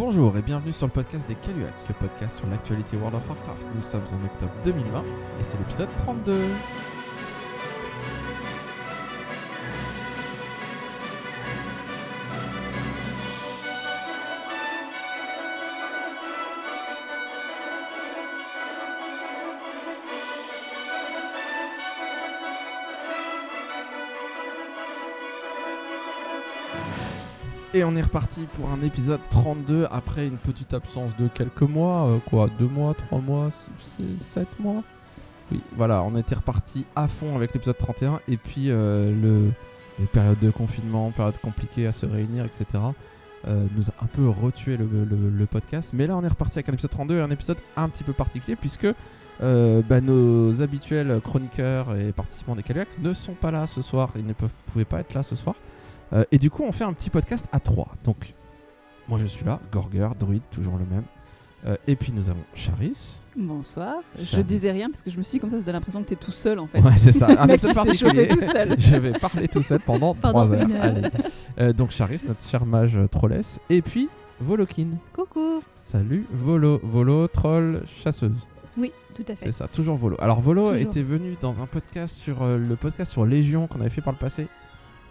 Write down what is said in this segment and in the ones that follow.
Bonjour et bienvenue sur le podcast des Caluax, le podcast sur l'actualité World of Warcraft. Nous sommes en octobre 2020 et c'est l'épisode 32. Et on est reparti pour un épisode 32 après une petite absence de quelques mois, euh, quoi, deux mois, trois mois, six, sept mois. Oui, voilà, on était reparti à fond avec l'épisode 31 et puis euh, le, les périodes de confinement, périodes compliquées à se réunir, etc. euh, nous a un peu retué le, podcast. Mais là, on est reparti avec un épisode 32 et un épisode un petit peu particulier puisque bah, nos habituels chroniqueurs et participants des Caluax ne sont pas là ce soir. Ils ne peuvent, pouvaient pas être là ce soir. Euh, et du coup, on fait un petit podcast à trois. Donc, moi je suis là, Gorger, Druid, toujours le même. Euh, et puis nous avons Charis. Bonsoir. Je Charles. disais rien parce que je me suis dit comme ça, ça donne l'impression que t'es tout seul en fait. Ouais, c'est ça. Un épisode particulier. tout seul. je vais parler tout seul pendant trois heures. Allez. Euh, donc Charis, notre cher mage euh, trolless. Et puis Volokin. Coucou Salut Volo. Volo, troll, chasseuse. Oui, tout à C'est fait. ça, toujours Volo. Alors Volo Toujours. était venu dans un podcast sur euh, le podcast sur Légion qu'on avait fait par le passé.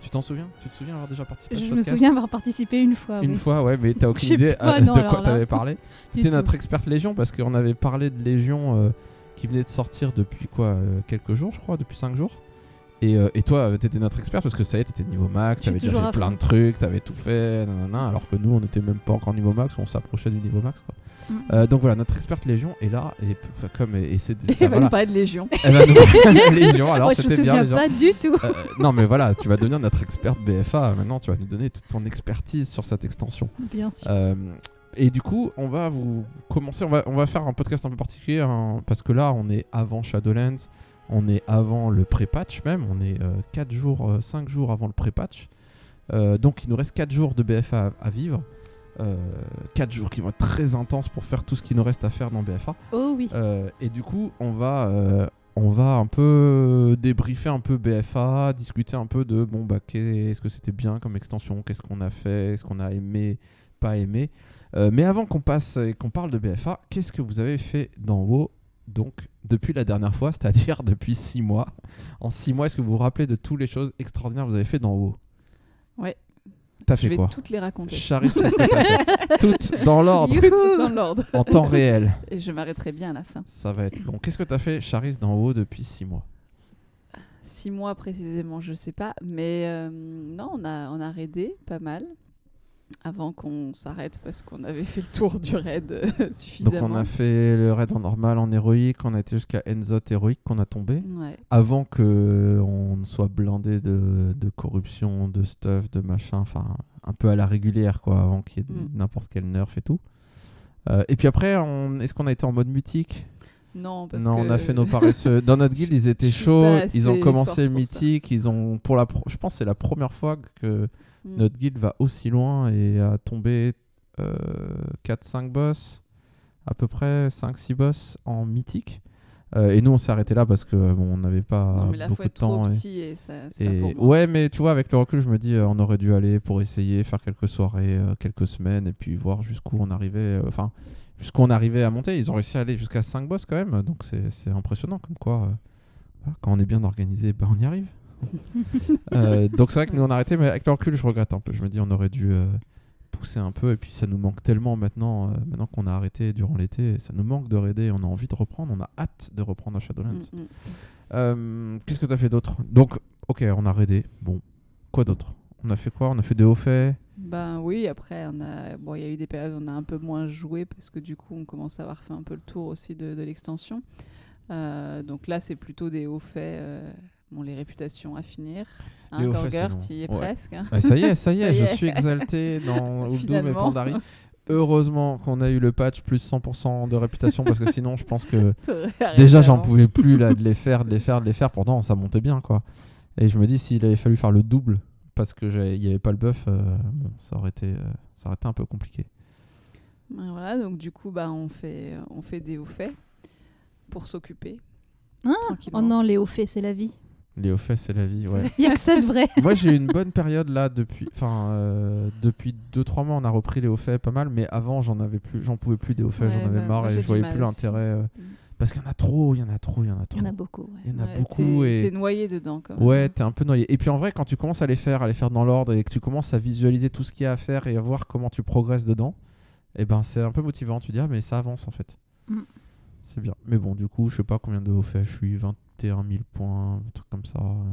Tu t'en souviens? Tu te souviens avoir déjà participé à ce Je me souviens avoir participé une fois. Une oui. fois, ouais, mais t'as aucune idée pas, euh, non, de quoi t'avais parlé? Tout. notre experte Légion parce qu'on avait parlé de Légion euh, qui venait de sortir depuis quoi euh, Quelques jours, je crois, depuis 5 jours? Et, euh, et toi, euh, t'étais notre experte parce que ça y est, t'étais niveau max, Je t'avais déjà fait plein de trucs, t'avais tout fait, nanana, alors que nous, on était même pas encore niveau max, on s'approchait du niveau max. Quoi. Mm. Euh, donc voilà, notre experte Légion est là et comme et, et c'est ça, va nous parler de Légion. Elle va nous parler de Légion. Alors Moi, je me c'était bien souviens Légion. pas du tout. Euh, non mais voilà, tu vas devenir notre experte BFA. Maintenant, tu vas nous donner toute ton expertise sur cette extension. Bien sûr. Euh, et du coup, on va vous commencer. On va, on va faire un podcast un peu particulier hein, parce que là, on est avant Shadowlands, on est avant le pré-patch même. On est 4 jours, 5 jours avant le pré-patch. Euh, donc, il nous reste 4 jours de BFA à, à vivre. 4 jours qui vont être très intenses pour faire tout ce qu'il nous reste à faire dans BFA. Oh oui. Euh, et du coup, on va, euh, on va un peu débriefer un peu BFA, discuter un peu de bon bah qu'est-ce que c'était bien comme extension, qu'est-ce qu'on a fait, est-ce qu'on a aimé, pas aimé. Euh, mais avant qu'on passe et qu'on parle de BFA, qu'est-ce que vous avez fait dans WoW donc depuis la dernière fois, c'est-à-dire depuis 6 mois. En 6 mois, est-ce que vous vous rappelez de toutes les choses extraordinaires que vous avez fait dans WoW Ouais. T'as Je fait vais quoi? toutes les raconter. Charis, qu'est-ce que t'as fait? Toutes dans l'ordre. Toutes dans l'ordre. en temps réel. Et je m'arrêterai bien à la fin. Ça va être long. Qu'est-ce que t'as fait, Charis, dans WoW depuis 6 mois? Six mois précisément, je sais pas. Mais euh, non, on a, on a raidé pas mal. Avant qu'on s'arrête parce qu'on avait fait le tour du raid euh, Donc suffisamment. on a fait le raid en normal, en héroïque, on a été jusqu'à Enzot héroïque qu'on a tombé. Ouais. Avant que on ne soit blindé de, de corruption, de stuff, de machin, enfin un peu à la régulière quoi, avant qu'il y ait Mm. n'importe quel nerf et tout. Euh, et puis après, on... est-ce qu'on a été en mode mythique Non, parce Non, que... on a fait nos paresseux. Dans notre guilde, ils étaient chauds, ils ont commencé ça. mythique, ils ont pour la pro- je pense que c'est la première fois que Mm. notre guilde va aussi loin et a tombé 4-5 boss, à peu près 5-6 boss en mythique. Euh, et nous, on s'est arrêté là parce que bon, on n'avait pas Non, mais là, beaucoup de être temps. et- petit et ça, c'est et pas pour moi. ouais, mais tu vois, avec le recul, je me dis, euh, on aurait dû aller pour essayer, faire quelques soirées, euh, quelques semaines, et puis voir jusqu'où on arrivait. euh, Enfin, jusqu'où on arrivait à monter. Ils ont réussi à aller jusqu'à 5 boss quand même, donc c'est impressionnant. Comme quoi, euh, quand on est bien organisé, ben, on y arrive. Euh, donc c'est vrai que nous on a arrêté, mais avec le recul, je regrette un peu. Je me dis, on aurait dû euh, pousser un peu, et puis ça nous manque tellement maintenant, maintenant qu'on a arrêté durant l'été, ça nous manque de raider, on a envie de reprendre, on a hâte de reprendre à Shadowlands. Mm, mm. Euh, Qu'est-ce que t'as fait d'autre? Donc, ok, on a raidé. Bon, quoi d'autre? On a fait quoi? On a fait des hauts faits. Ben oui, après, on a... bon, il y a eu des périodes où on a un peu moins joué parce que du coup, on commence à avoir fait un peu le tour aussi de, de l'extension. Euh, donc là, c'est plutôt des hauts faits. euh, Bon, les réputations à finir. Hein, Gorgert, tu y es Ouais. presque. hein. Ça y est, ça y est, je est. suis exalté dans Uldum et. Pandari. Heureusement qu'on a eu le patch plus 100% de réputation parce que sinon, je pense que déjà, j'en pouvais plus là, de les faire, de les faire, de les faire. Pourtant, ça montait bien quoi. Et je me dis, s'il avait fallu faire le double parce qu'il n'y avait pas le buff, euh, bon, ça aurait, été, euh, ça aurait été un peu compliqué. Ben Voilà, donc du coup, bah, on, fait, on fait des hauts faits pour s'occuper. Ah. Oh non, les hauts faits, c'est la vie. Les hauts faits, c'est la vie, ouais. Il y a que ça de vrai. Moi, j'ai eu une bonne période là depuis. Enfin, euh, depuis 2-3 mois, on a repris les hauts faits pas mal, mais avant, j'en avais plus, j'en pouvais plus des hauts faits, Ouais, j'en avais bah, marre et je voyais plus l'intérêt. euh, Mm. Parce qu'il y en a trop, il y en a trop, il y en a trop. Il y en a beaucoup. ouais. Il y en a Ouais, beaucoup t'es- et. T'es noyé dedans, quand même. Ouais, t'es un peu noyé. Et puis en vrai, quand tu commences à les faire, à les faire dans l'ordre et que tu commences à visualiser tout ce qu'il y a à faire et à voir comment tu progresses dedans, et ben c'est un peu motivant. Tu dis, ah, mais ça avance en fait. Mm. C'est bien. Mais bon, du coup, je sais pas combien de hauts faits. Je suis 21 000 points, un truc comme ça. euh.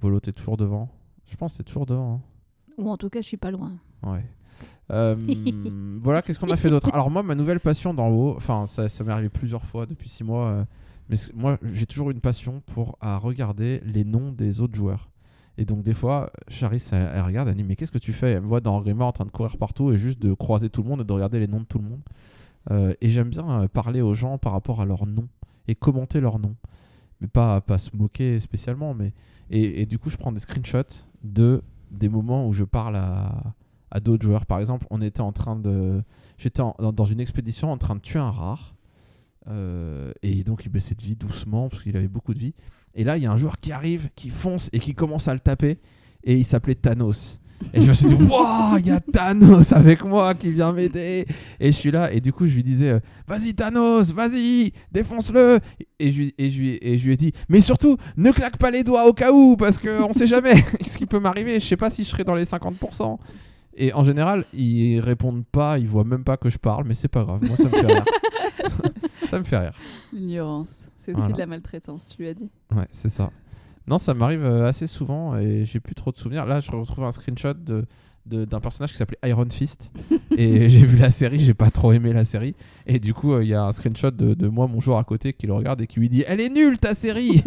Volo, t'es toujours devant Je pense que t'es toujours devant. hein. Ou en tout cas, je suis pas loin. Ouais. Euh, voilà, qu'est-ce qu'on a fait d'autre? Alors moi, ma nouvelle passion dans WoW, enfin ça, m'est arrivé plusieurs fois depuis six mois, euh, mais moi j'ai toujours une passion pour à regarder les noms des autres joueurs. Et donc des fois, Charis, elle, regarde, elle dit mais qu'est-ce que tu fais? Elle me voit dans Grima en train de courir partout et juste de croiser tout le monde et de regarder les noms de tout le monde. Euh, et j'aime bien parler aux gens par rapport à leurs noms et commenter leurs noms. Mais pas, pas se moquer spécialement, mais... Et, et du coup, je prends des screenshots de des moments où je parle à, à d'autres joueurs. Par exemple, on était en train de... J'étais dans, une expédition en train de tuer un rare. Euh, et donc, il baissait de vie doucement parce qu'il avait beaucoup de vie. Et là, il y a un joueur qui arrive, qui fonce et qui commence à le taper. Et il s'appelait Thanos. Et je me suis dit, waouh, il y a Thanos avec moi qui vient m'aider. Et je suis là, et du coup, je lui disais, euh, vas-y Thanos, vas-y, défonce-le. Et je, lui- et, je, et je lui ai dit, mais surtout, ne claque pas les doigts au cas où, parce qu'on sait jamais ce qui peut m'arriver. Je sais pas si je serai dans les 50%. Et en général, ils répondent pas, ils voient même pas que je parle, mais c'est pas grave. Moi, ça me fait rire. ça me fait rire. L'ignorance. C'est aussi Voilà. de la maltraitance, tu lui as dit. Ouais, c'est ça. Non, ça m'arrive euh, assez souvent et j'ai plus trop de souvenirs. Là, je retrouve un screenshot de de- d'un personnage qui s'appelait Iron Fist et j'ai vu la série, j'ai pas trop aimé la série et du coup euh, il y a un screenshot de, de moi mon joueur à côté qui le regarde et qui lui dit elle est nulle ta série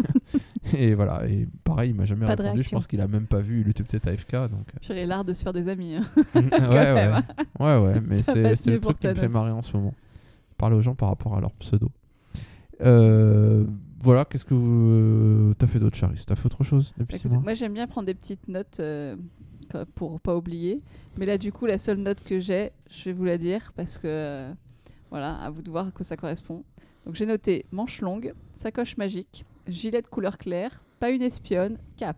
et voilà et pareil il m'a jamais Pas répondu je pense qu'il a même pas vu il était peut-être AFK donc J'ai l'art de se faire des amis. hein. euh, ouais, ouais hein. ouais ouais mais c'est le truc qui me fait marrer en ce moment parler aux gens par rapport à leur pseudo Euh, voilà qu'est-ce que vous- t'as fait d'autre Charis? T'as fait autre chose depuis Écoute, moi j'aime bien prendre des petites notes euh, pour pas oublier. Mais là du coup la seule note que j'ai, je vais vous la dire parce que euh, voilà, à vous de voir à quoi ça correspond. Donc j'ai noté manche longue, sacoche magique, gilet de couleur claire, pas une espionne, cap.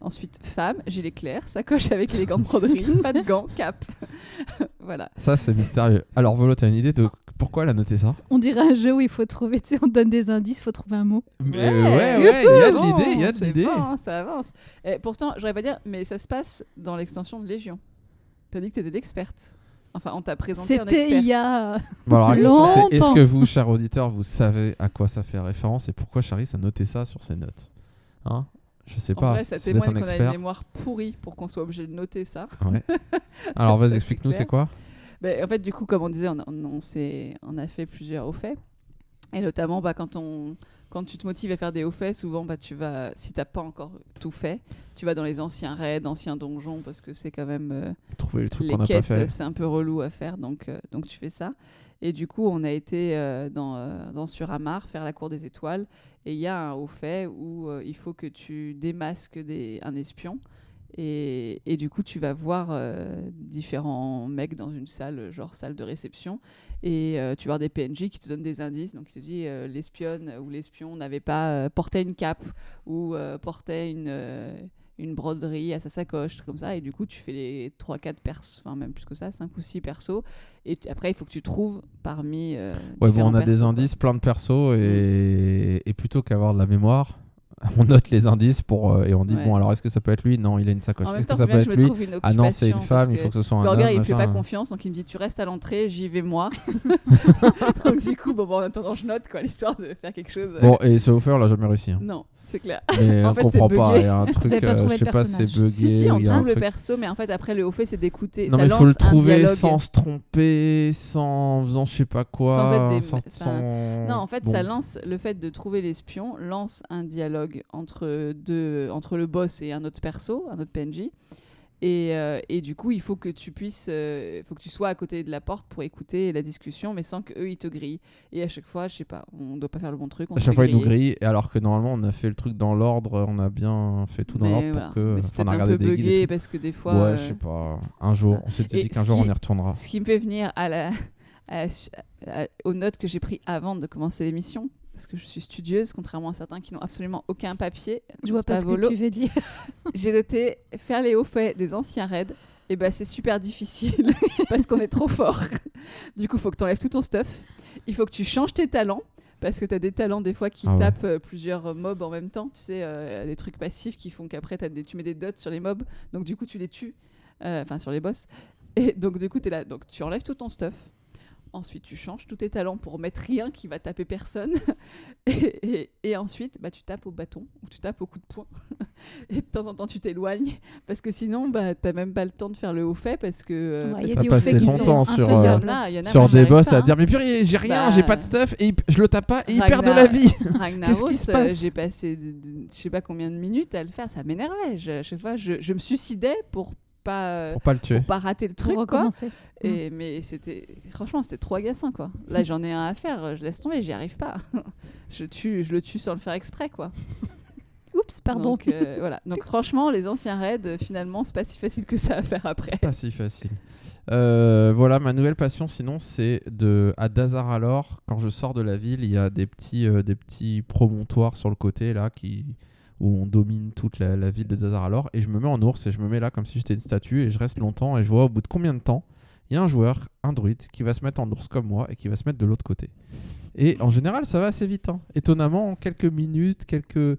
Ensuite femme, gilet clair, sacoche avec les gants de broderie, pas de gants, cap. voilà. Ça, c'est mystérieux. Alors, Volo, t'as une idée de pourquoi elle a noté ça? On dirait un jeu où il faut trouver, tu sais, on donne des indices, il faut trouver un mot. Mais, euh, ouais, ouais, il y a de l'idée, il y a de l'idée. bon, ça avance. Et pourtant, j'aurais pas dire, mais ça se passe dans l'extension de Légion. T'as dit que t'étais l'experte. Enfin, on t'a présenté un C'était il y a. Bon, alors, la question, c'est est-ce Longtemps. que vous, chers auditeurs, vous savez à quoi ça fait référence et pourquoi Charis a noté ça sur ses notes Hein? Je sais En pas. vrai, ça témoigne qu'on a une mémoire pourrie pour qu'on soit obligé de noter ça. Ouais. Alors, vas-y, explique-nous, c'est quoi? Ben, en fait, du coup, comme on disait, on, on, on s'est- on a fait plusieurs hauts faits. Et notamment, bah, quand, on, quand tu te motives à faire des hauts faits, souvent, bah, tu vas, si t'as pas encore tout fait, tu vas dans les anciens raids, anciens donjons, parce que c'est quand même euh, Trouver le truc les qu'on n'a pas quêtes, fait. c'est un peu relou à faire, donc, euh, donc tu fais ça. Et du coup, on a été euh, dans, dans Suramar faire la cour des étoiles. Et il y a un haut fait où il faut que tu démasques des, un espion. Et, et du coup, tu vas voir euh, différents mecs dans une salle, genre salle de réception. Et euh, tu vas voir des PNJ qui te donnent des indices. Donc, il te dit euh, l'espionne ou l'espion n'avait pas euh, porté une cape ou euh, portait une, euh, une broderie à sa sacoche, comme ça. Et du coup, tu fais les 3-4 persos, enfin même plus que ça, 5 ou 6 persos. Et tu- après, il faut que tu trouves parmi. euh, Ouais, bon, on a des persos, indices, plein de persos, et, et plutôt qu'avoir de la mémoire, on note les indices pour euh, et on dit Ouais. bon, alors est-ce que ça peut être lui? Non, il a une sacoche. Est-ce que ça peut être lui? Ah non, c'est une femme, il faut que ce soit un Gorger, homme. il me fait pas confiance, donc il me dit tu restes à l'entrée, j'y vais moi. donc du coup, bon, bon, en attendant, je note quoi, l'histoire de faire quelque chose. Bon, et ce offert, on l'a jamais réussi. hein. Non, c'est clair. Mais En on comprend pas. Il y a un truc, pas euh, je sais pas, c'est bugué. Si, si, on trouve le perso, mais en fait, après, le haut fait, c'est d'écouter. Non, ça mais il faut le trouver dialogue. sans se tromper, sans faisant je sais pas quoi. Sans être des- sans- enfin, sans- Non, en fait, Bon. ça lance le fait de trouver l'espion lance un dialogue entre deux, entre le boss et un autre perso, un autre PNJ. Et, euh, et du coup, il faut que tu puisses, euh, il faut que tu sois à côté de la porte pour écouter la discussion, mais sans que eux ils te grillent. Et à chaque fois, je sais pas, on doit pas faire le bon truc. On À chaque fois, ils nous grillent, alors que normalement, on a fait le truc dans l'ordre, on a bien fait tout dans l'ordre voilà. pour que. Mais c'est peut-être un peu bugué parce que des fois. Ouais, euh, je sais pas. Un jour, on s'était Et dit qu'un jour qui- on y retournera. Ce qui me fait venir à la, à- à- aux notes que j'ai prises avant de commencer l'émission, parce que je suis studieuse, contrairement à certains qui n'ont absolument aucun papier. Je vois pas ce volo. que tu veux dire. J'ai noté faire les hauts faits des anciens raids. Et ben c'est super difficile parce qu'on est trop fort. Du coup, il faut que tu enlèves tout ton stuff. Il faut que tu changes tes talents parce que tu as des talents des fois qui Ah ouais. tapent euh, plusieurs mobs en même temps. Tu sais, euh, des trucs passifs qui font qu'après t'as des- tu mets des dots sur les mobs. Donc du coup, tu les tues. Euh, Enfin, sur les boss. Et donc du coup, tu es là. Donc tu enlèves tout ton stuff. Ensuite, tu changes tous tes talents pour mettre rien qui va taper personne. Et, et- et ensuite, bah, tu tapes au bâton ou tu tapes au coup de poing. Et de temps en temps, tu t'éloignes parce que sinon, bah, t'as même pas le temps de faire le haut fait parce que. euh, Ouais, parce il y Ça a des passe hauts faits qui longtemps sont sur, euh, y en a, Sur des boss pas, à hein. dire mais purée j'ai rien, Bah, j'ai pas de stuff et il- je le tape pas et il perd de la Ragnar- vie. Ragnaros, Qu'est-ce qui se euh, passe j'ai passé je sais pas combien de minutes à le faire, ça m'énervait. Je, à chaque fois, je, je me suicidais pour pas, Pour pas le tuer. pour pas rater le truc. Pour quoi. recommencer. Et, mais c'était franchement c'était trop agaçant quoi. Là j'en ai un à faire, je laisse tomber, j'y arrive pas. je tue, je le tue sans le faire exprès quoi. Oups, pardon. Donc euh, voilà. Donc franchement les anciens raids euh, finalement c'est pas si facile que ça à faire après. C'est pas si facile. Euh, voilà, ma nouvelle passion, sinon, c'est de à Dazar alors, quand je sors de la ville, il y a des petits, euh, des petits promontoires sur le côté là qui où on domine toute la, ville de Dazar alors, et je me mets en ours et je me mets là comme si j'étais une statue et je reste longtemps et je vois au bout de combien de temps il y a un joueur, un druide, qui va se mettre en ours comme moi et qui va se mettre de l'autre côté. Et en général, ça va assez vite. hein. Étonnamment, en quelques minutes, quelques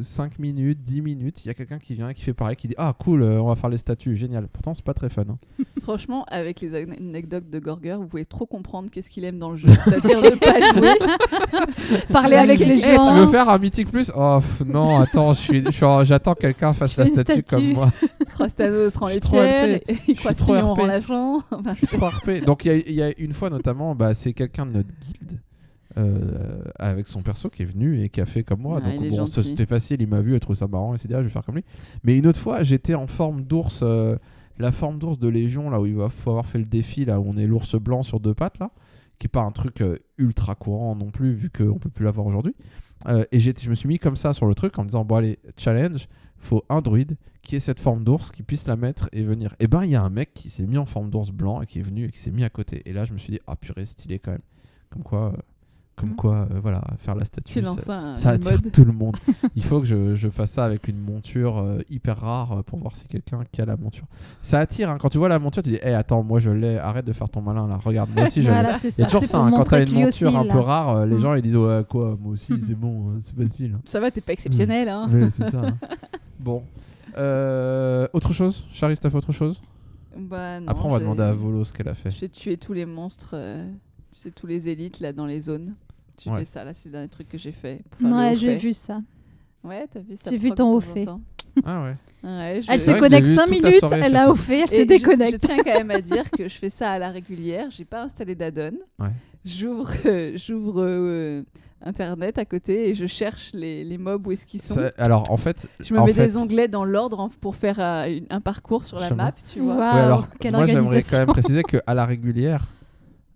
5 minutes, 10 minutes, il y a quelqu'un qui vient et qui fait pareil, qui dit Ah, cool, euh, on va faire les statues, génial. Pourtant, c'est pas très fun. hein. Franchement avec les ane- anecdotes de Gorger vous pouvez trop comprendre qu'est-ce qu'il aime dans le jeu, c'est-à-dire ne pas jouer. Parler avec les que- Eh, tu gens. veux faire un mythique plus? Oh pff, non, attends, je suis, je suis en- j'attends que quelqu'un fasse la statue, comme moi. Crostanos rend les pierres, RP. et, Je et suis trop Croistillon RP. rend l'argent. Je suis trop RP. Donc il y a- il y, a une fois notamment, bah, c'est quelqu'un de notre guilde euh, avec son perso qui est venu et qui a fait comme moi. Ah, Donc bon, c'était facile, il m'a vu, il a trouvé ça marrant, il s'est dit ah, je vais faire comme lui. Mais une autre fois, j'étais en forme d'ours, euh, la forme d'ours de Légion, là où il va faut avoir fait le défi, là où on est l'ours blanc sur deux pattes, là, qui est pas un truc euh, ultra courant non plus, vu qu'on peut plus l'avoir aujourd'hui. Et je me suis mis comme ça sur le truc en me disant bon allez, challenge, faut un druide qui ait cette forme d'ours, qui puisse la mettre et venir. Et ben il y a un mec qui s'est mis en forme d'ours blanc et qui est venu et qui s'est mis à côté. Et là je me suis dit ah purée stylé quand même. Comme quoi, comme Mhm. quoi, euh, voilà, faire la statue. tu ça- un ça attire mode. tout le monde. Il faut que je, je fasse ça avec une monture euh, hyper rare euh, pour voir si quelqu'un qui a la monture. Ça attire, hein. quand tu vois la monture, tu dis, hé attends, moi je l'ai, arrête de faire ton malin là, regarde, moi aussi je l'ai. Voilà, c'est Il y a toujours ça, hein, quand t'as une monture aussi, un peu rare, euh, les Mm. gens ils disent, ouais, quoi, moi aussi c'est bon, euh, c'est facile. hein. Ça va, t'es pas exceptionnel hein. Oui, c'est ça. hein. Bon. Autre chose Charisse, t'as fait autre chose? Bah, non, Après, on va demander à Volo ce qu'elle a fait. J'ai tué tous les monstres, euh, tu sais, tous les élites là dans les zones. Tu Ouais. fais ça, là, c'est le dernier truc que j'ai fait. pour faire le Ouais, j'ai vu ça. Ouais, t'as vu ça J'ai vu ton haut fait. Ah ouais. Ouais, je- Elle se connecte vu 5 toute la minutes, soirée, elle a fait, elle se déconnecte. Je, tiens quand même à dire que je fais ça à la régulière. J'ai pas installé d'addon. Ouais. J'ouvre, euh, j'ouvre euh, internet à côté et je cherche les, les mobs où est-ce qu'ils sont. Ça- alors, en fait, Je me mets fait- des onglets dans l'ordre pour faire euh, une- un parcours sur la Chemin. map, tu vois. Ouais, alors, quelle moi j'aimerais quand même préciser que à la régulière,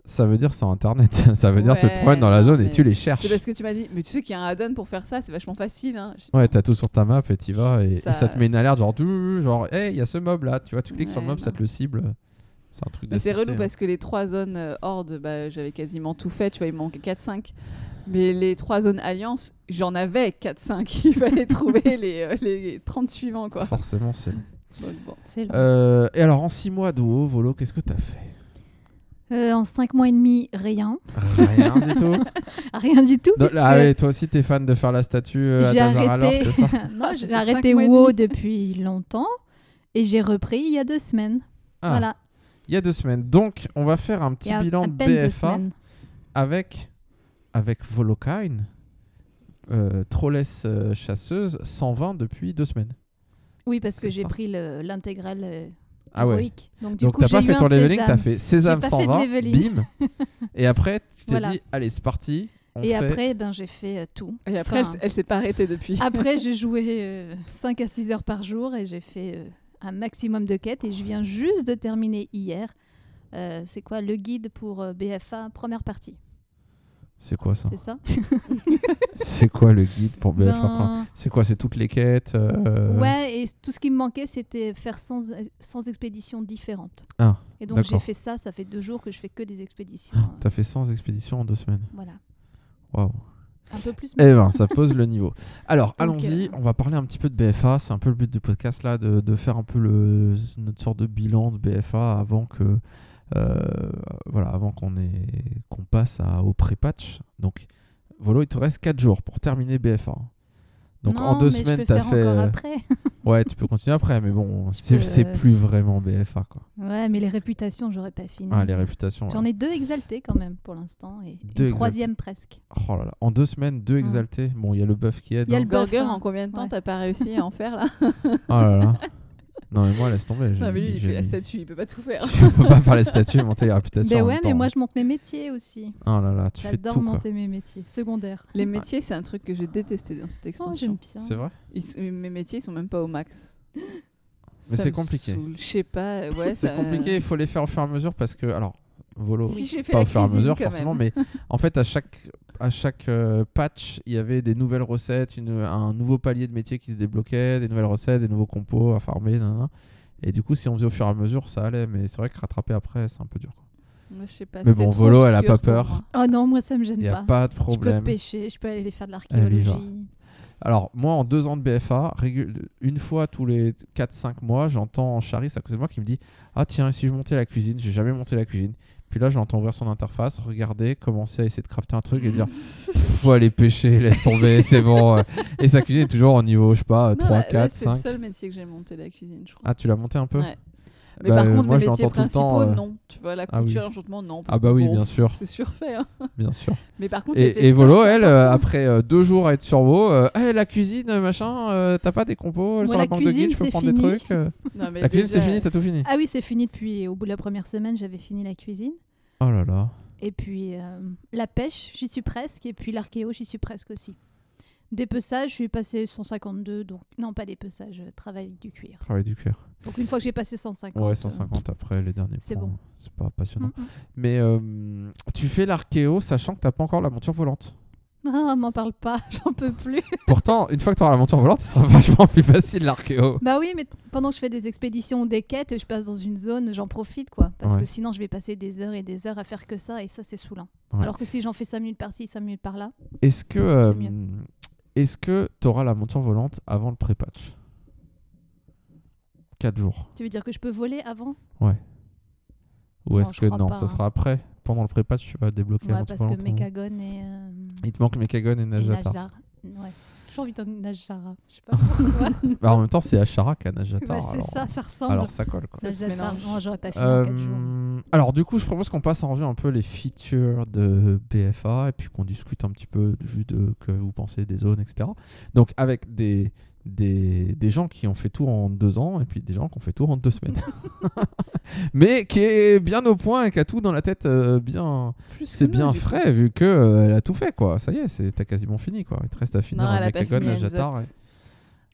ça veut dire sans internet. ça veut dire tu te Ouais, promènes dans la zone et tu les cherches. C'est parce que tu m'as dit, mais tu sais qu'il y a un add-on pour faire ça, c'est vachement facile. Hein. Ouais, t'as tout sur ta map et t'y vas et et ça... Te met une alerte genre, tout- genre, hey, il y a ce mob là, tu vois, tu cliques sur le mob, ça te le cible. C'est un truc Mais c'est relou hein. parce que les trois zones euh, Horde, bah, j'avais quasiment tout fait, tu vois, il me manquait 4-5. Mais les trois zones Alliance, j'en avais 4-5. Il fallait trouver les, euh, les 30 suivants, quoi. Forcément, c'est. long. Bon. C'est long. Euh, et alors, en 6 mois de haut, Volo, qu'est-ce que t'as fait? Euh, en 5 mois et demi, rien. Rien du tout. Rien du tout. Donc, ah ouais, toi aussi, t'es fan de faire la statue euh, à j'ai arrêté... c'est ça non, Ah, j'ai arrêté WoW depuis longtemps et j'ai repris il y a deux semaines. Ah, Voilà. Il y a deux semaines. Donc, on va faire un petit bilan de BFA avec, avec Volokine, euh, Trolless euh, chasseuse, 120 depuis deux semaines. Oui, parce que j'ai pris le- l'intégrale euh, Ah ouais. héroïque. Donc, Donc t'as pas fait ton leveling, t'as fait Sésame J'ai pas fait de 120, leveling. bim. Et après, tu t'es Voilà. dit, allez, c'est parti. On Et fait... après, ben, j'ai fait euh, tout. Et après, Enfin, elle, elle s'est pas arrêtée depuis. Après, j'ai joué 5 à 6 heures par jour et j'ai fait euh, un maximum de quêtes. Et je viens juste de terminer hier. euh, c'est quoi le guide pour euh, BFA première partie C'est quoi ça C'est ça C'est quoi le guide pour BFA Ben, C'est quoi C'est toutes les quêtes euh, Ouais, et tout ce qui me manquait, c'était faire 100, 100 expéditions différentes. Ah, et donc j'ai fait ça, ça fait deux jours que je fais que des expéditions. T'as fait 100 expéditions en deux semaines. Voilà. Waouh. Un peu plus. Eh ben, ça pose le niveau. Alors, allons-y. euh, On va parler un petit peu de BFA. C'est un peu le but du podcast là, de, de faire un peu le, notre sorte de bilan de BFA avant que, euh, voilà, avant qu'on ait, qu'on passe à, au pré-patch. Donc, Volo, il te reste 4 jours pour terminer BFA. Donc, non, en deux semaines, t'as faire fait. euh, après. Ouais, tu peux continuer après, mais bon, c'est euh, plus vraiment BFA quoi. Ouais, mais les réputations, j'aurais pas fini. Ah, les réputations. J'en ouais. ai deux exaltés quand même pour l'instant et Deux une troisième presque. Oh là là. En deux semaines, deux Ouais. exaltés. Bon, il y a le buff qui aide. Il y a hein. le Burger, hein. en combien de temps Ouais. t'as pas réussi à en faire là Oh là là. Non, mais moi, laisse tomber. Non, mais lui, il fait la statue, il peut pas tout faire. Je peux pas faire les statuts et monter les réputations. Ben en ouais, même mais temps. moi je monte mes métiers aussi. Oh là là, tu fais J'adore tout quoi. monter mes métiers secondaires. Les métiers, c'est un truc que j'ai détesté dans cette Oh, extension. C'est vrai? Ils s- mes métiers, ils sont même pas au max. Mais c'est compliqué. Je sais pas. Ouais, C'est ça- compliqué, il faut les faire au fur et à mesure parce que, alors, Volo, Si j'ai fait pas la au fur et à mesure forcément, mais en fait, à chaque, à chaque euh, patch, il y avait des nouvelles recettes, une, un nouveau palier de métier qui se débloquait, des nouvelles recettes, des nouveaux compos à farmer, nanana. Et du coup, si on faisait au fur et à mesure, ça allait, mais c'est vrai que rattraper après, c'est un peu dur. quoi. Moi, je sais pas. Mais bon, Volo, elle a pas peur. Oh non, moi ça me gêne Il n'y a pas. pas de Je peux problème. pêcher, je peux aller faire de y l'archéologie. Alors, moi, en deux ans de BFA, une fois tous les 4-5 mois, j'entends Charis à côté de moi qui me dit Ah, tiens, si je montais la cuisine? J'ai jamais monté la cuisine. Puis là, je l'entends ouvrir son interface, regarder, commencer à essayer de crafter un truc et dire Faut aller pêcher, laisse tomber, c'est bon. euh. Et sa cuisine est toujours au niveau, je sais pas, Non, 3, là- là, 4, C'est le 5. seul métier que j'ai monté la cuisine, je crois. Ah, tu l'as monté un peu? Ouais. Mais Bah, par euh, contre, moi, mes je métiers l'entends tout le principaux, temps, euh. non. Tu vois, la Ah oui. couture, l'enchantement, non. Ah bah oui, bon, bien sûr. C'est surfait. hein. Bien sûr. Mais par contre, les Et, Volo, elle, euh, après euh, deux jours à être sur WoW, euh, Eh, la cuisine, machin, euh, t'as pas des compos Moi, sur la, la banque de cuisine, guide, je peux c'est prendre des fini. trucs euh. Non, mais La cuisine, c'est fini, t'as tout fini Ah oui, c'est fini depuis au bout de la première semaine, j'avais fini la cuisine. Oh là là. Et puis euh, la pêche, j'y suis presque. Et puis l'archéo, j'y suis presque aussi. Dépeçage, je suis passé 152, donc non pas dépeçage, euh, travail du cuir. Travail du cuir. Donc une fois que j'ai passé 150. Ouais, euh, 150 après les derniers c'est bon. C'est pas passionnant. mm, mm. Mais euh, tu fais l'archéo sachant que t'as pas encore la monture volante. Ah, m'en parle pas, j'en peux plus. Pourtant, une fois que tu auras la monture volante, ce sera vachement plus facile l'archéo. bah oui, mais pendant que je fais des expéditions ou des quêtes, je passe dans une zone, j'en profite quoi. Parce Ouais. que sinon, je vais passer des heures et des heures à faire que ça, et ça, c'est saoulant. Ouais. Alors que si j'en fais 5 minutes par-ci, 5 minutes par-là, Est-ce que euh. Est-ce que tu auras la monture volante avant le pré-patch? 4 jours. tu veux dire que je peux voler avant? Ou Non, est-ce que non, pas, ça hein. sera après Pendant le pré-patch, tu vas débloquer la Ouais, monture parce que volante. Mechagon et. euh, Il te manque Mechagon et et Najata. Najara. Ouais. Toujours envie d'un Najara. Je sais pas pourquoi. Bah, en même temps, c'est Asharak à Najata. Ouais, c'est alors, ça, ça ressemble. alors ça colle quoi. Ça se mélange. non, j'aurais pas fini en 4 jours. Euh, alors du coup, je propose qu'on passe en revue un peu les features de BFA et puis qu'on discute un petit peu juste de que vous pensez des zones, etc. Donc avec des, des, des gens qui ont fait tout en deux ans et puis des gens qui ont fait tout en deux semaines. Mais qui est bien au point et qui a tout dans la tête euh, bien... C'est bien coup. frais vu que euh, elle a tout fait quoi. Ça y est, c'est- t'as quasiment fini quoi. Il te reste à finir Non, un elle a pas Mechagon, fini, Najatar. Elzot. et-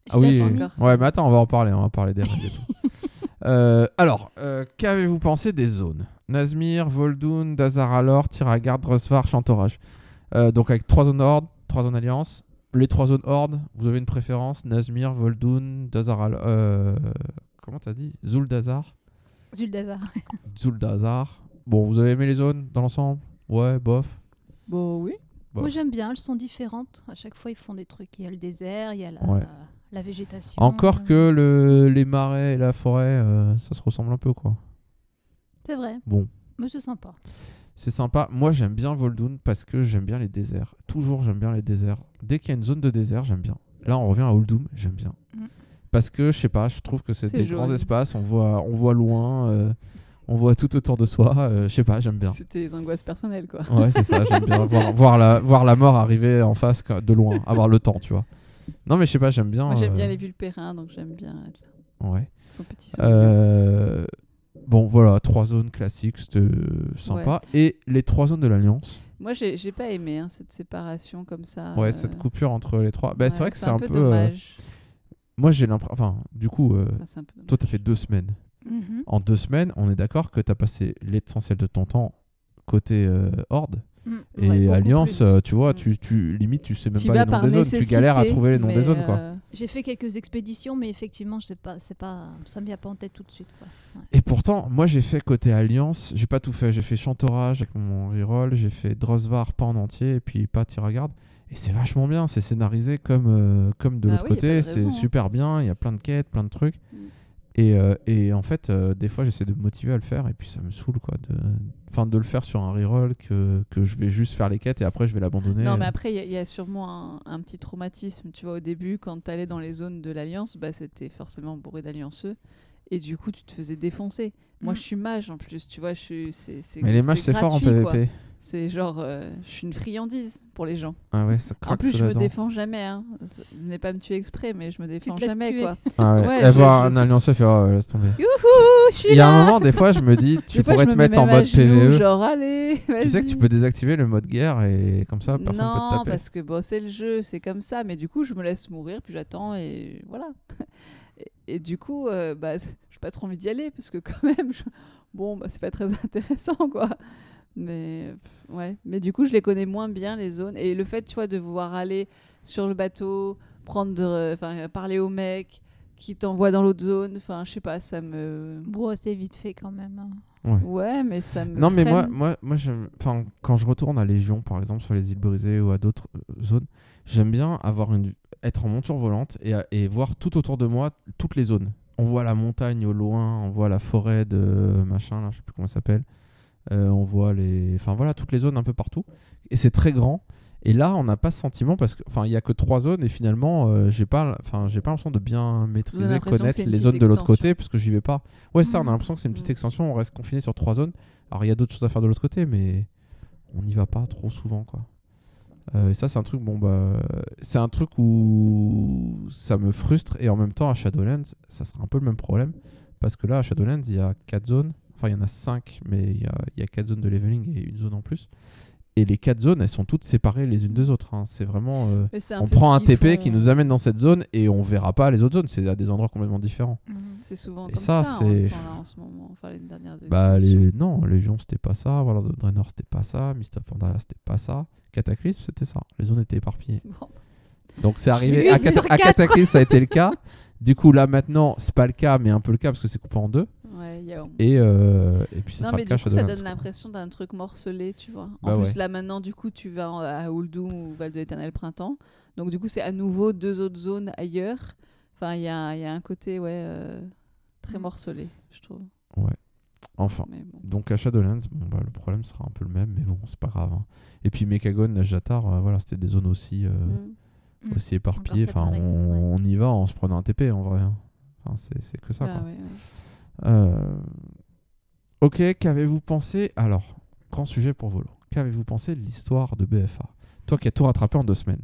J'ai Ah oui, ouais, mais attends, on va en parler, on va parler des règles et tout. Euh, alors, euh, qu'avez-vous pensé des zones? Nazmir, Vol'dun, Dazaralor, Tiragarde, Drosvar, Chantorage. Euh, donc avec trois zones Horde, trois zones Alliance. Les trois zones Horde, vous avez une préférence Nazmir, Vol'dun, Dazaralor. Euh, comment t'as dit? Zuldazar? Zuldazar. Zuldazar. Bon, vous avez aimé les zones dans l'ensemble? Ouais, bof. Bon, oui. Bon. Moi j'aime bien, elles sont différentes. À chaque fois ils font des trucs. Il y a le désert, il y a la, Ouais. la végétation. Encore euh, que le, les marais et la forêt, euh, ça se ressemble un peu quoi. C'est vrai, Bon. mais c'est sympa. C'est sympa. Moi, j'aime bien Vol'dun parce que j'aime bien les déserts. Toujours, j'aime bien les déserts. Dès qu'il y a une zone de désert, j'aime bien. Là, on revient à Oldum, j'aime bien. Mm. Parce que, je sais pas, je trouve que c'est des joli. grands espaces, on voit, on voit loin, euh, on voit tout autour de soi. euh, je sais pas, j'aime bien. C'était les angoisses personnelles, quoi. Ouais, c'est ça, j'aime bien voir, voir, la, voir la mort arriver en face de loin, avoir le temps, tu vois. Non, mais je sais pas, j'aime bien. Moi, j'aime bien euh, les vulpérins, donc j'aime bien être là. Ouais. Son petit sourire. Bon, voilà, trois zones classiques, c'était euh, sympa. Et les trois zones de l'Alliance. Moi, j'ai j'ai pas aimé hein, cette séparation comme ça. Ouais, euh, cette coupure entre les trois. Bah, c'est vrai que c'est un, peu. euh, dommage. moi, j'ai l'impression. Enfin, du coup, euh, Enfin, c'est un peu dommage. toi, t'as fait deux semaines. Mhm. En deux semaines, on est d'accord que t'as passé l'essentiel de ton temps côté euh, Horde. Mm. Et Ouais, Alliance, plus. euh, tu vois, Mm. tu, tu, limite, tu sais même pas les noms des zones. Tu galères à trouver les noms des zones, quoi. euh, J'ai fait quelques expéditions, mais effectivement, je sais pas, c'est pas, ça me vient pas en tête tout de suite. Quoi. Ouais. Et pourtant, moi j'ai fait côté Alliance, j'ai pas tout fait. J'ai fait Chantorage avec mon reroll, j'ai fait Drosvar pas en entier, et puis pas Tiragarde. Et c'est vachement bien, c'est scénarisé comme, euh, comme de Bah l'autre oui, côté, c'est hein. super bien, il y a plein de quêtes, plein de trucs. Mm. Et, euh, et en fait, euh, des fois j'essaie de me motiver à le faire, et puis ça me saoule quoi. De... Enfin, de le faire sur un reroll que, que je vais juste faire les quêtes et après je vais l'abandonner. Non, mais après, il y a- sûrement un, un petit traumatisme. Tu vois, au début, quand tu allais dans les zones de l'Alliance, bah, c'était forcément bourré d'allianceux. Et du coup, tu te faisais défoncer. Moi, Mm. je suis mage en plus. Tu vois, je suis. c'est- c'est- Mais les mages c'est fort en. PvP. C'est genre. euh, je suis une friandise pour les gens. Ah ouais, ça En craque plus, sous je me défends jamais. Hein. Venez pas me tuer exprès, mais je me défends jamais, tuer. quoi. Ah ouais. Ouais, Et je- voir je- un allianceux faire oh, laisse tomber. Youhou, je suis Il y a là un moment, des fois, je me dis, tu Des pourrais te me mettre en mode genoux, PVE. Genre, allez, Tu sais que tu peux désactiver le mode guerre et comme ça, personne peut te non, taper. parce que bon, c'est le jeu, c'est comme ça. Mais du coup, je me laisse mourir, puis j'attends et voilà. Et, et du coup, euh, bah, j'ai pas trop envie d'y aller parce que quand même, je- bon, bah, c'est pas très intéressant, quoi. Mais pff, ouais, mais du coup, je les connais moins bien les zones et le fait, tu vois, de voir aller sur le bateau, prendre, de- enfin, parler au mec qui t'envoie dans l'autre zone, enfin, je sais pas, ça me, Bon, c'est vite fait quand même. hein. ouais, mais ça me. Non, mais moi, moi, moi j'aime- enfin, quand je retourne à Légion, par exemple, sur les îles brisées ou à d'autres euh, zones, j'aime bien avoir une, être en monture volante et, et voir tout autour de moi toutes les zones. On voit la montagne au loin, on voit la forêt de machin, là, je sais plus comment ça s'appelle. Euh, on voit les, enfin voilà, toutes les zones un peu partout. Et c'est très grand. Et là, on n'a pas ce sentiment parce que, enfin, il y a que trois zones et finalement, euh, j'ai pas, enfin, j'ai pas l'impression de bien maîtriser, connaître les zones de l'autre côté parce que j'y vais pas. Ouais, ça, on a Mhm. l'impression que c'est une petite Mhm. extension. On reste confiné sur trois zones. Alors, il y a d'autres choses à faire de l'autre côté, mais on n'y va pas trop souvent, quoi. Euh, et ça, c'est un truc, bon, bah, c'est un truc où ça me frustre et en même temps, à Shadowlands, ça sera un peu le même problème parce que là, à Shadowlands, il y a quatre zones. Enfin, il y en a cinq, mais il y a, il y a quatre zones de leveling et une zone en plus. Et les quatre zones, elles sont toutes séparées les unes des autres. hein. C'est vraiment. euh, on prend un TP font. qui nous amène dans cette zone et on verra pas les autres zones. C'est à des endroits complètement différents. C'est souvent Et comme ça, ça, en, c'est- même temps, là, en ce moment, enfin les dernières Bah, les... non, Légion, c'était pas ça. Warlords of Draenor, c'était pas ça. Mist of Pandaria, c'était pas ça. Cataclysme, c'était ça. Les zones étaient éparpillées. Bon. Donc, c'est arrivé. À, quatre. Cataclysme, ça a été le cas. Du coup, là, maintenant, c'est pas le cas, mais un peu le cas parce que c'est coupé en deux. Ouais, il y a... Et, euh, et puis, ça Non, sera mais le cas du coup, ça donne l'impression d'un truc morcelé, tu vois. En Bah plus, ouais. là, maintenant, du coup, tu vas à Uldum ou Val de l'Éternel Printemps. Donc, du coup, c'est à nouveau deux autres zones ailleurs. Enfin, il y a, il y a un côté, ouais, euh, très Mm. morcelé, je trouve. Enfin. Mais bon. Donc à Shadowlands, bon, bah, le problème sera un peu le même, mais bon, c'est pas grave. hein. Et puis Mechagon, Najatar, euh, voilà, c'était des zones aussi, euh, Mm. Mm. aussi éparpillées. Encore Enfin, on, ouais. on y va en se prenant un TP en vrai. hein. Enfin, c'est c'est que ça. Ah, quoi. ouais, ouais. Euh, Ok, qu'avez-vous pensé Alors, grand sujet pour Volo. Qu'avez-vous pensé de l'histoire de BFA Toi qui as tout rattrapé en deux semaines.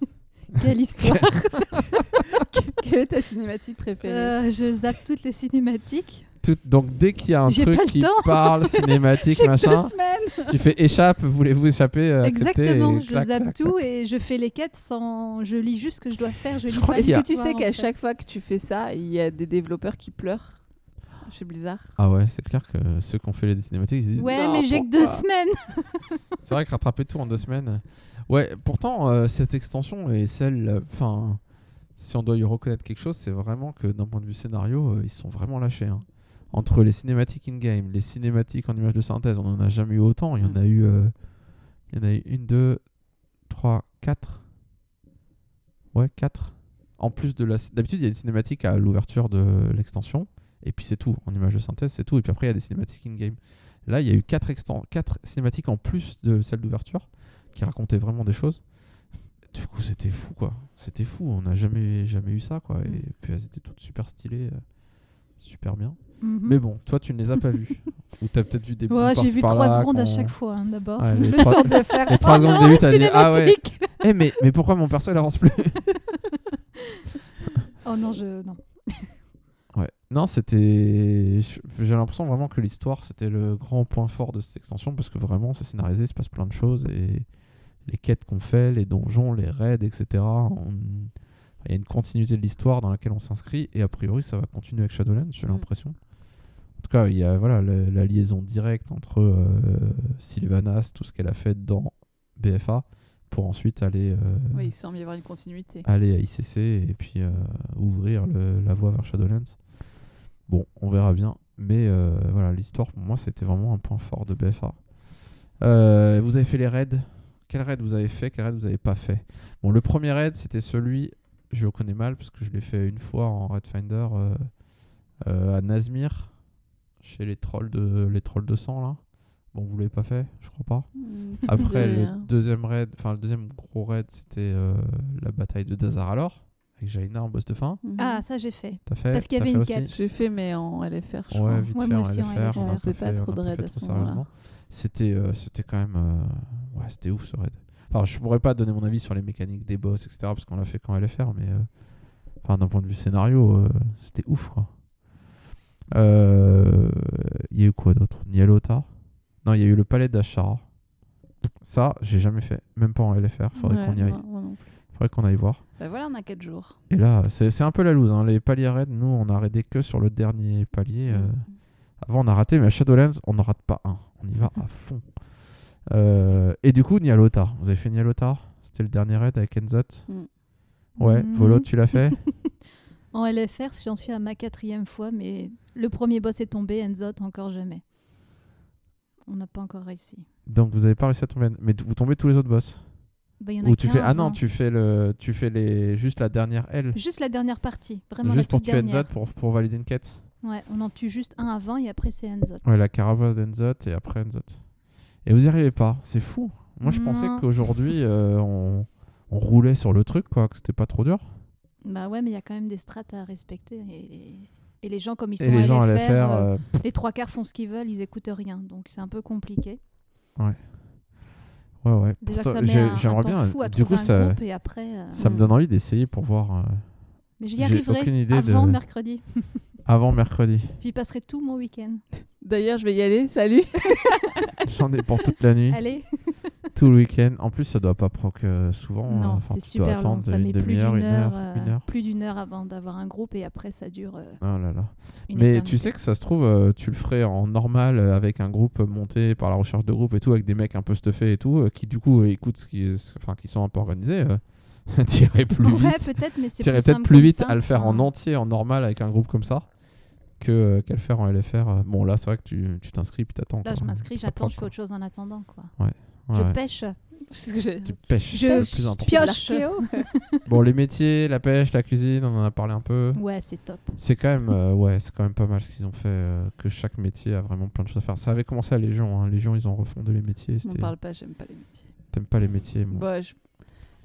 Quelle histoire Quelle est ta cinématique préférée? Euh, Je zappe toutes les cinématiques. Tout- donc dès qu'il y a un truc qui temps. parle cinématique machin, tu fais échappe, voulez-vous échapper euh, Exactement, et je clac, zappe clac, tout clac. et je fais les quêtes sans. Je lis juste ce que je dois faire. Je, lis pas Est-ce que tu sais l'histoire, qu'à chaque fois que tu fais ça, il y a des développeurs qui pleurent chez Blizzard Ah ouais, c'est clair que ceux qui ont fait les cinématiques, ils se disent Ouais, mais j'ai que deux semaines. C'est vrai que rattraper tout en deux semaines. Ouais, pourtant, euh, cette extension est celle. euh, Enfin, si on doit y reconnaître quelque chose, c'est vraiment que d'un point de vue scénario, euh, ils sont vraiment lâchés. hein. Entre les cinématiques in-game, les cinématiques en images de synthèse, on en a jamais eu autant. Il y en Mm. a eu. euh, il y en a eu une, deux, trois, quatre. Ouais, quatre. En plus de la. D'habitude, il y a une cinématique à l'ouverture de l'extension. Et puis c'est tout. En images de synthèse, c'est tout. Et puis après, il y a des cinématiques in-game. Là, il y a eu quatre, exten- quatre cinématiques en plus de celle d'ouverture qui racontaient vraiment des choses. Du coup, c'était fou, quoi. C'était fou. On n'a jamais, jamais eu ça, quoi. Et Mm. puis elles étaient toutes super stylées, euh, super bien. Mhm. Mais bon, toi, tu ne les as pas vues. Ou t'as peut-être vu des Ouais, j'ai vu trois secondes à chaque fois, hein, d'abord. Ouais, le temps de faire. les trois Oh secondes non, début, t'as dit, ah ouais. Eh, mais, mais pourquoi mon perso il avance plus? Oh non, je. Non. Ouais. Non, c'était. J'ai l'impression vraiment que l'histoire c'était le grand point fort de cette extension parce que vraiment c'est scénarisé, il se passe plein de choses et les quêtes qu'on fait, les donjons, les raids, etc. on- Il y a une continuité de l'histoire dans laquelle on s'inscrit et a priori ça va continuer avec Shadowlands, j'ai Mm. l'impression. En tout cas, il y a voilà, la, la liaison directe entre euh, Sylvanas, tout ce qu'elle a fait dans BFA, pour ensuite aller, euh, Oui, il semble y avoir une continuité. aller à ICC et puis euh, ouvrir le- la voie vers Shadowlands. Bon, on verra bien. Mais voilà, l'histoire pour moi c'était vraiment un point fort de BFA. Vous avez fait les raids. Quel raid vous avez fait Quel raid vous avez pas fait? Bon, le premier raid c'était celui, je le connais mal parce que je l'ai fait une fois en Raid Finder euh, euh, à Nazmir, chez les trolls de les trolls de sang là. Bon, vous l'avez pas fait, je crois pas. Hmm, Après, le deuxième raid, enfin le deuxième gros raid, c'était euh, la bataille de Dazaralor avec Jaina en boss de fin. Mhm. Ah, ça j'ai fait. T'as fait? Parce qu'il y avait une quête. J'ai fait, mais en LFR, je Ouais, crois. vite Ouais, fait moi en aussi, en LFR. On faisait pas trop de raids à ce moment-là. C'était, euh, c'était quand même, euh, ouais, c'était ouf ce raid. Enfin, je pourrais pas donner mon avis sur les mécaniques des boss, etc. Parce qu'on l'a fait qu'en LFR, mais euh, enfin d'un point de vue scénario, euh, c'était ouf quoi. Euh, Il y a eu quoi d'autre? Nialota Non, il y a eu le palais d'Ashara. Ça, j'ai jamais fait, même pas en LFR. Faudrait Ouais, qu'on y aille. Faudrait qu'on aille voir. Bah voilà, on a 4 jours. Et là, c'est un peu la loose. hein. Les paliers raids, nous, on a raidé que sur le dernier palier. euh, Mhm. Avant, on a raté, mais à Shadowlands, on n'en rate pas un. On y va à fond. Euh, et du coup, Nialota. Vous avez fait Nialota C'était le dernier raid avec Enzot? Mm. Ouais, Mhm. Volo, tu l'as fait? En LFR, j'en suis à ma quatrième fois, mais le premier boss est tombé, Enzot encore jamais. On n'a pas encore réussi. Donc, vous n'avez pas réussi à tomber. Mais vous tombez tous les autres boss? Bah, il y en a Ou tu qu'un fais. Ah non, tu fais, le... tu fais les... juste la dernière L. Juste la dernière partie, vraiment Juste la pour toute tuer. Enzot pour, pour valider une quête? Ouais, on en tue juste un avant et après c'est Enzot. Ouais, la caravane d'Enzot et après Enzot. Et vous n'y arrivez pas. C'est fou. Moi, je pensais qu'aujourd'hui, euh, on... on roulait sur le truc, quoi, que c'était pas trop dur. Bah ouais, mais il y a quand même des strates à respecter. Et, et les gens, comme ils sont Et les gens à LFR, faire. euh, euh, les trois quarts font ce qu'ils veulent, ils écoutent rien. Donc c'est un peu compliqué. Ouais, ouais. Déjà Pourtant, que ça met un j'aimerais temps bien. fou à Du coup, trouver un ça, groupe et après... euh, ça me Mm. donne envie d'essayer pour voir Mais j'y j'ai arriverai aucune idée avant de- mercredi. avant mercredi. J'y passerai tout mon week-end. D'ailleurs, je vais y aller. Salut. J'en ai pour toute la nuit, Allez tout le week-end. En plus, ça doit pas proc euh, souvent. euh, Non, enfin, c'est tu dois super long. attendre Ça une met plus demi-heure, d'une une heure, heure, euh, une heure. plus d'une heure avant d'avoir un groupe et après ça dure euh, Oh là là. une Mais tu sais que ça se trouve, euh, tu le ferais en normal euh, avec un groupe monté par la recherche de groupe et tout, avec des mecs un peu stuffés et tout, euh, qui du coup euh, écoutent ce qui, enfin, qui sont un peu organisés. Euh, T'irais plus Ouais, vite. peut-être, mais c'est plus peut-être plus vite à le faire en entier, en normal, avec un groupe comme ça, que euh, qu'à le faire en LFR. euh. Bon, là, c'est vrai que tu tu t'inscris puis t'attends. Là, quoi. je m'inscris, Ça j'attends, je fais autre chose en attendant. Quoi. Ouais, Je ouais. pêche, C'est ce que j'ai- Tu pêches, Je c'est le plus important. pioche. L'archéo. Bon, les métiers, la pêche, la cuisine, on en a parlé un peu. Ouais, c'est top. C'est quand même, euh, ouais, c'est quand même pas mal ce qu'ils ont fait. euh, que chaque métier a vraiment plein de choses à faire. Ça avait commencé à Légion. Hein. Légion, ils ont refondé les métiers. M'en c'était- parle pas, j'aime pas les métiers. T'aimes pas les métiers moi. Bah, je-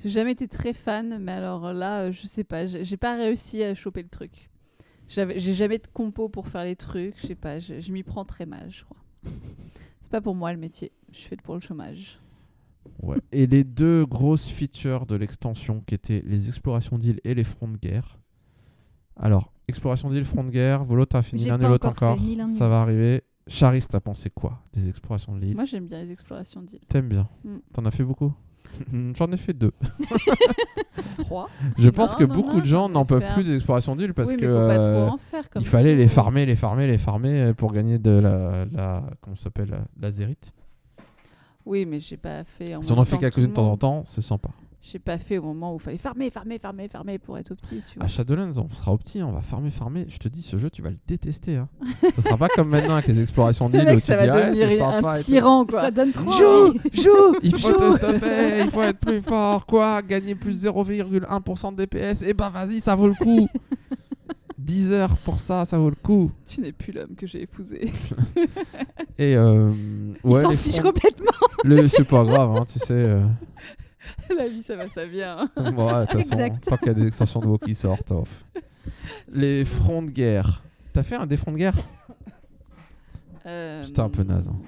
J'ai jamais été très fan, mais alors là, euh, je sais pas, j'ai j'ai pas réussi à choper le truc. J'avais- J'ai jamais de compo pour faire les trucs, je sais pas, je, je m'y prends très mal, je crois. C'est pas pour moi le métier, je fais pour le chômage. Ouais. Et les deux grosses features de l'extension qui étaient les explorations d'îles et les fronts de guerre. Alors, exploration d'îles, front de guerre, Volo, t'as fini l'un et l'autre encore Ça va arriver. Charis, t'as pensé quoi des explorations de l'île Moi j'aime bien les explorations d'îles. T'aimes bien Mm. T'en as fait beaucoup? J'en ai fait deux. 3 Je pense Non, que non, beaucoup non, de gens n'en peuvent plus des explorations d'îles parce oui, que euh, faire il fallait les farmer, les farmer, les farmer pour gagner de la, la comment s'appelle la, la zérite. Oui, mais j'ai pas fait en Si on en fait quelques-unes de temps en temps, c'est sympa. J'ai pas fait au moment où il fallait farmer, farmer, farmer, farmer pour être au petit, tu vois. À Shadowlands, on sera au petit, on va farmer, farmer. Je te dis, ce jeu, tu vas le détester. Hein. ça sera pas comme maintenant avec les explorations Le d'îles où tu ça dis, va ah, c'est devenir un tyran, quoi. Ça donne trop Joue, joue, Il faut te joue. stopper, il faut être plus fort, quoi, gagner plus 0,1% de DPS, et bah vas-y, ça vaut le coup. 10 heures pour ça, ça vaut le coup. Tu n'es plus l'homme que j'ai épousé. Et euh, Il ouais, s'en les fiche complètement. le- c'est pas grave, hein, tu sais. euh. La vie, ça va, ça vient. Bon, ouais, de toute façon, Exact. tant qu'il y a des extensions de WoW qui sortent, off. Les fronts de guerre. T'as fait un des fronts de guerre? Euh, C'était un peu naze, hein.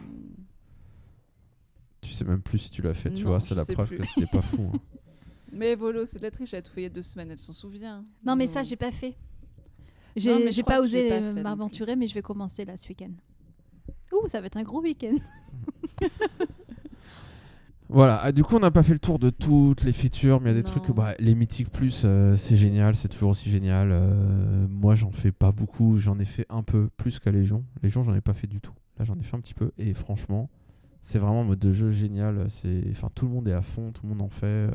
Tu sais même plus si tu l'as fait, tu Non, vois, je c'est la sais preuve plus. que c'était pas fou. hein. Mais Volo, c'est de la triche, elle a tout fait il y a deux semaines, elle s'en souvient. Non, mais ça, j'ai pas fait. Non, mais J'ai je j'ai crois pas que j'ai osé pas euh, fait non m'aventurer, mais je vais commencer là ce week-end. Ouh, ça va être un gros week-end. Voilà, ah, du coup, on n'a pas fait le tour de toutes les features, mais il y a des Non. trucs, bah, les mythiques plus, euh, c'est génial, c'est toujours aussi génial. Euh, moi, j'en fais pas beaucoup, j'en ai fait un peu plus qu'à Légion. Légion, j'en ai pas fait du tout. Là, j'en ai fait un petit peu, et franchement, C'est vraiment un mode de jeu génial. C'est, enfin, tout le monde est à fond, tout le monde en fait. euh,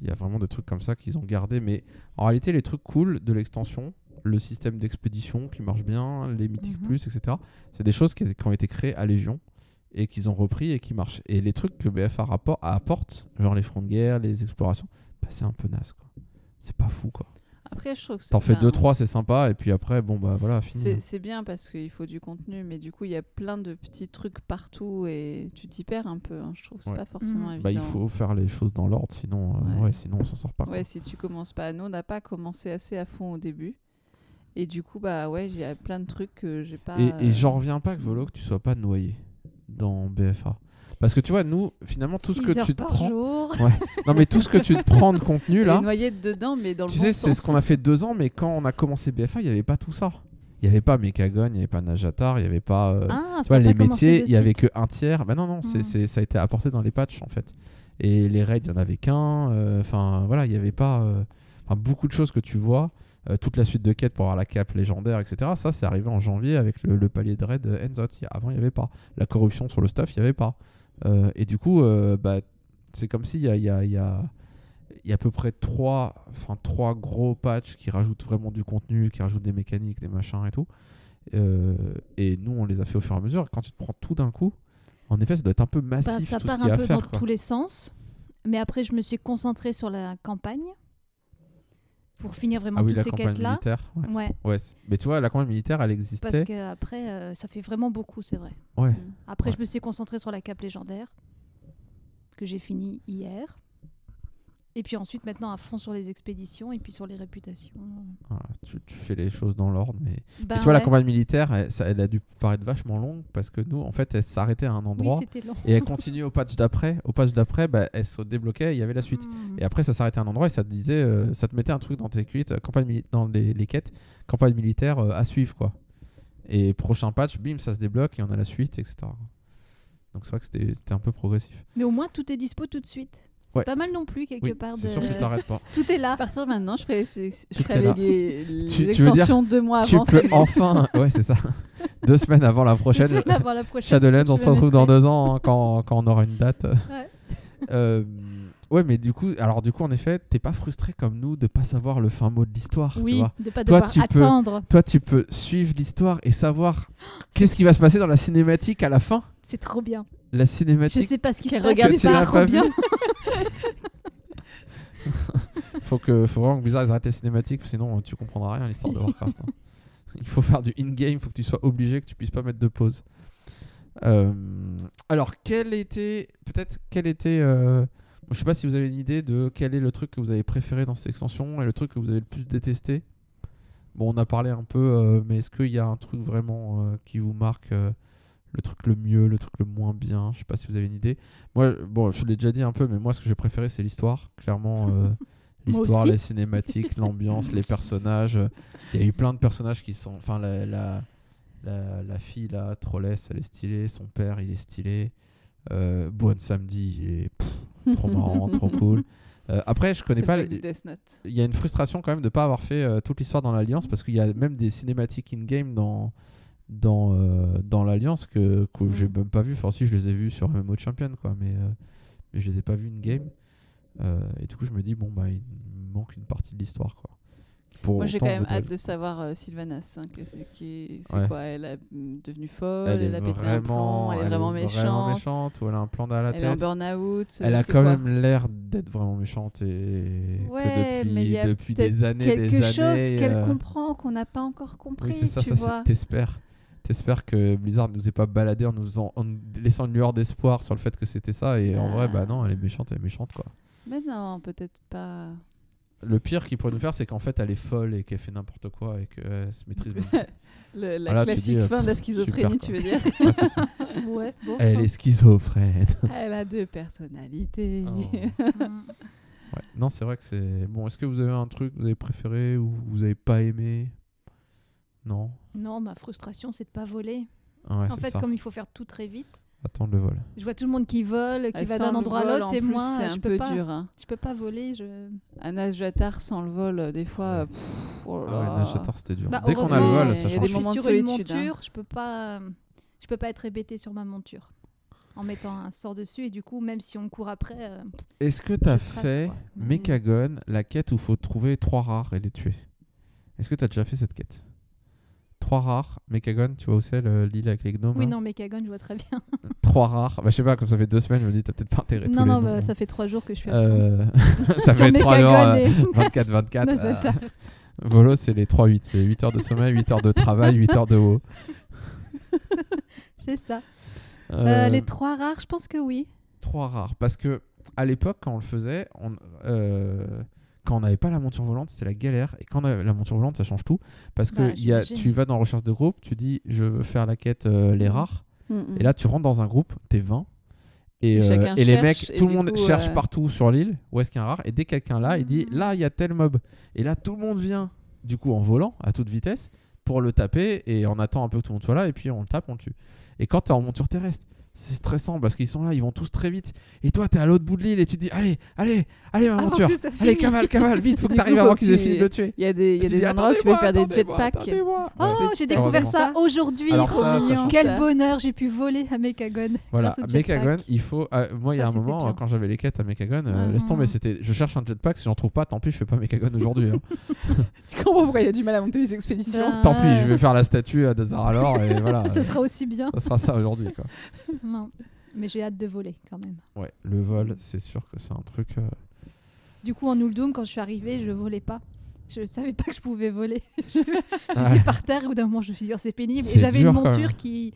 Il y a vraiment des trucs comme ça qu'ils ont gardé. Mais en réalité, les trucs cool de l'extension, le système d'expédition qui marche bien, les mythiques Mhm. plus, etc. C'est des choses qui, qui ont été créées à Légion et qu'ils ont repris et qui marchent. Et les trucs que BFA rapport, apporte, genre les fronts de guerre, les explorations, bah, c'est un peu naze quoi. C'est pas fou quoi. Après, je trouve que c'est- T'en fais enfin, 2-3, c'est sympa, et puis après, bon bah voilà, fini. C'est c'est bien parce qu'il faut du contenu, mais du coup, il y a plein de petits trucs partout et tu t'y perds un peu. hein, je trouve que c'est Ouais. pas forcément évident. Bah, il faut faire les choses dans l'ordre, sinon, euh, Ouais. ouais, sinon on s'en sort pas. quoi. Ouais, si tu commences pas. Nous, on n'a pas commencé assez à fond au début. Et du coup, bah ouais, il y a plein de trucs que j'ai pas. Et, et euh, j'en reviens pas que Volo, que tu sois pas noyé dans BFA. Parce que tu vois, nous, finalement, tout ce que tu te prends. Non, mais tout ce que tu te prends de contenu là, dedans, mais dans tu sais, c'est ce qu'on a fait deux ans, mais quand on a commencé BFA, il n'y avait pas tout ça. Il n'y avait pas Mechagon, il n'y avait pas Najatar, il n'y avait pas. euh, Ah, tu vois, les métiers, il y avait suite. que un tiers. Bah non, non, c'est Hmm. c'est- ça a été apporté dans les patchs en fait. Et les raids, il y en avait qu'un. euh, Enfin, voilà, il n'y avait pas. euh, beaucoup de choses que tu vois. Euh, toute la suite de quêtes pour avoir la cape légendaire, etc. Ça, c'est arrivé en janvier avec le, le palier de raid euh, Enzot. Avant, il n'y avait pas. La corruption sur le staff, il n'y avait pas. Euh, et du coup, euh, bah, c'est comme s'il y a, il y, a, il y, a, il y a à peu près trois, enfin, trois gros patchs qui rajoutent vraiment du contenu, qui rajoutent des mécaniques, des machins et tout. Et nous, on les a fait au fur et à mesure. Quand tu te prends tout d'un coup, en effet, ça doit être un peu Bah, massif ça tout ce part a un à peu faire. dans quoi. tous les sens. Mais après, je me suis concentrée sur la campagne pour finir vraiment Ah oui, toutes la ces quêtes-là. Ouais. Ouais, Ouais, mais tu vois, la campagne militaire, elle parce existait. que après, euh, ça fait vraiment beaucoup, c'est vrai. Ouais. Après, je me suis concentrée sur la cape légendaire que j'ai fini hier. Et puis ensuite, maintenant, à fond sur les expéditions et puis sur les réputations. Voilà, tu, tu fais les choses dans l'ordre. Mais... Ben tu vois, la campagne militaire, elle, ça- elle a dû paraître vachement longue parce que nous, en fait, elle s'arrêtait à un endroit et elle continuait au patch d'après. Au patch d'après, bah, elle se débloquait il y avait la suite. Mhm. Et après, ça s'arrêtait à un endroit et ça te disait, euh, ça te mettait un truc dans tes quêtes, euh, campagne dans les, les quêtes, campagne militaire euh, à suivre, quoi. Et prochain patch, bim, ça se débloque et on a la suite, etc. Donc c'est vrai que c'était un peu progressif. Mais au moins, tout est dispo tout de suite. C'est Ouais. pas mal non plus, quelque Oui, part. c'est de- sûr que tu t'arrêtes pas. Tout est là. À partir de maintenant, je ferai les, je ferai les, les Tu- tu deux mois tu avant. peux seulement. enfin, ouais, c'est ça. Deux semaines avant la prochaine. Semaine avant la prochaine, Shadowlands, tu on se retrouve dans deux ans hein, quand, quand on aura une date. Ouais. Euh, ouais, mais du coup, alors du coup, en effet, t'es pas frustré comme nous de pas savoir le fin mot de l'histoire, tu Oui, vois. de pas Toi, devoir tu peux- attendre. Toi, tu peux suivre l'histoire et savoir qu'est-ce qui va se passer dans la cinématique à la fin. C'est trop bien. La Je cinématique. sais pas ce qui se regarde trop pas bien. faut que, faut vraiment que Blizzard ils arrêtent les cinématiques, sinon euh, tu comprendras rien à l'histoire de Warcraft. hein. Il faut faire du in-game, il faut que tu sois obligé, que tu puisses pas mettre de pause. Euh, alors, quel était, peut-être, quel était, euh, je sais pas si vous avez une idée de quel est le truc que vous avez préféré dans cette extension et le truc que vous avez le plus détesté. Bon, on a parlé un peu, euh, mais est-ce qu'il y a un truc vraiment euh, qui vous marque euh, le truc le mieux, le truc le moins bien Je sais pas si vous avez une idée. Moi, bon, je l'ai déjà dit un peu, mais moi, ce que j'ai préféré, c'est l'histoire. Clairement, euh, l'histoire, les cinématiques, l'ambiance, les personnages. Il y a eu plein de personnages qui sont. Enfin, la, la, la, la fille, là, Trolless, elle est stylée. Son père, il est stylé. Euh, Boone Samedi, il est pff, trop marrant, trop cool. Euh, après, je connais pas. le il y a une frustration quand même de pas avoir fait euh, toute l'histoire dans l'Alliance parce qu'il y a même des cinématiques in-game dans, dans, euh, dans l'Alliance que, que j'ai même pas vu. Enfin, si, je les ai vus sur MMO Champion, quoi, mais, euh, mais je les ai pas vus in-game. Euh, et du coup, je me dis, bon, bah, il manque une partie de l'histoire, quoi. Pour Moi, j'ai quand même hâte de savoir euh, Sylvanas. hein, c'est qui- c'est Ouais. quoi Elle est devenue folle, Elle elle, est a pété un vraiment, plan, elle est vraiment méchante, méchante, ou elle a un plan la elle est en burn-out. Elle a quand même l'air d'être vraiment méchante et Ouais, que mais depuis, y a depuis des années, quelque des chose qu'elle euh, comprend qu'on n'a pas encore compris, Oui, c'est ça, tu ça t'espères. T'espères que Blizzard nous ait pas baladé en nous en, en nous laissant une lueur d'espoir sur le fait que c'était ça et en vrai Ah. bah non elle est méchante elle est méchante quoi. Mais non, peut-être pas. Le pire qu'il pourrait nous faire c'est qu'en fait elle est folle et qu'elle fait n'importe quoi et qu'elle se maîtrise. Le- la Voilà, classique dis, euh, fin de la super, schizophrénie, tu veux dire Ouais, c'est ça. Ouais, bon. Elle est schizophrène. Elle a deux personnalités. Oh. Ouais. Non c'est vrai que c'est... Bon est-ce que vous avez un truc que vous avez préféré ou vous avez pas aimé? Non Non, ma frustration, c'est de pas voler. Ah ouais, en fait, ça. comme il faut faire tout très vite, Attendre le vol. je vois tout le monde qui vole, qui Ah, va d'un endroit à l'autre, et plus, moi, c'est je un peux peu pas. dur. hein. Je peux pas voler. Je... Un Najatar sans le vol, euh, des fois. euh, pff, oh là Ah ouais, là. C'était dur. Bah, Dès qu'on a le vol ça y a change. des je moments suis de sur une solitude, hein. monture, je peux pas, je peux pas être hébété sur ma monture. en mettant un sort dessus. Et du coup, même si on court après, euh, Est-ce que t'as Je trace, fait quoi. Mhm. Mechagon, la quête où faut trouver trois rares et les tuer? Est-ce que t'as déjà fait cette quête? Trois rares, Mechagon, tu vois où c'est le- l'île avec les gnomes oui, là non, Mechagon, je vois très bien. Trois rares. Bah, je sais pas, comme ça fait deux semaines, je me dis, t'as peut-être pas intérêt tous non, les non, noms. bah, ça fait trois jours que je suis à. Euh, ça fait trois jours, Mechagon euh, et 24-24. Nazata. euh, Volo, c'est les 3-8. C'est 8 heures de sommeil, 8 heures de travail, 8 heures de haut. C'est ça. Euh, Euh, les trois rares, je pense que oui. Trois rares. Parce que à l'époque, quand on le faisait, on, euh, quand on n'avait pas la monture volante, c'était la galère. Et quand on a la monture volante, ça change tout. Parce que Bah, il y a, j'imagine. tu vas dans recherche de groupe, tu dis je veux faire la quête euh, les Mhm. rares. Mm, mm. Et là, tu rentres dans un groupe, t'es 20. Et, Et euh, et les mecs, et tout le monde coup, cherche euh, partout sur l'île où est-ce qu'il y a un rare? Et dès que quelqu'un là, il dit Mhm. là, il y a tel mob. Et là, tout le monde vient, du coup, en volant à toute vitesse pour le taper. Et on attend un peu que tout le monde soit là. Et puis on le tape, on le tue. Et quand t'es en monture terrestre, c'est stressant parce qu'ils sont là, ils vont tous très vite. Et toi, t'es à l'autre bout de l'île et tu te dis allez, allez, allez, ma Avant monture. que ça Allez, cavale, cavale, vite, faut que t'arrives avant qu'ils aient fini tu- de le tuer. Il y a des, y a tu des dis, endroits où tu peux faire des jetpacks. Oh, j'ai découvert ça aujourd'hui. Trop ça, ça mignon. Quel bonheur, j'ai pu voler à Mechagon. Voilà. Mechagon, il faut. euh, moi, il y a Ça, un moment, quand j'avais les quêtes à Mechagon, euh, laisse tomber, c'était. Je cherche un jetpack, si j'en trouve pas, tant pis, je fais pas Mechagon aujourd'hui. hein. Tu comprends pourquoi il a du mal à monter les expéditions tant pis, je vais faire la statue à Dazaralor et voilà. Ce euh, sera aussi bien. ça sera ça aujourd'hui, quoi. Non. Mais j'ai hâte de voler quand même. Ouais, le vol, c'est sûr que c'est un truc. euh, Du coup, en Uldum, quand je suis arrivée, je volais pas. Je savais pas que je pouvais voler. Je- J'étais Ouais. par terre et au bout d'un moment, je me suis dit, oh, c'est pénible. C'est Et j'avais une dur, quand même. monture qui,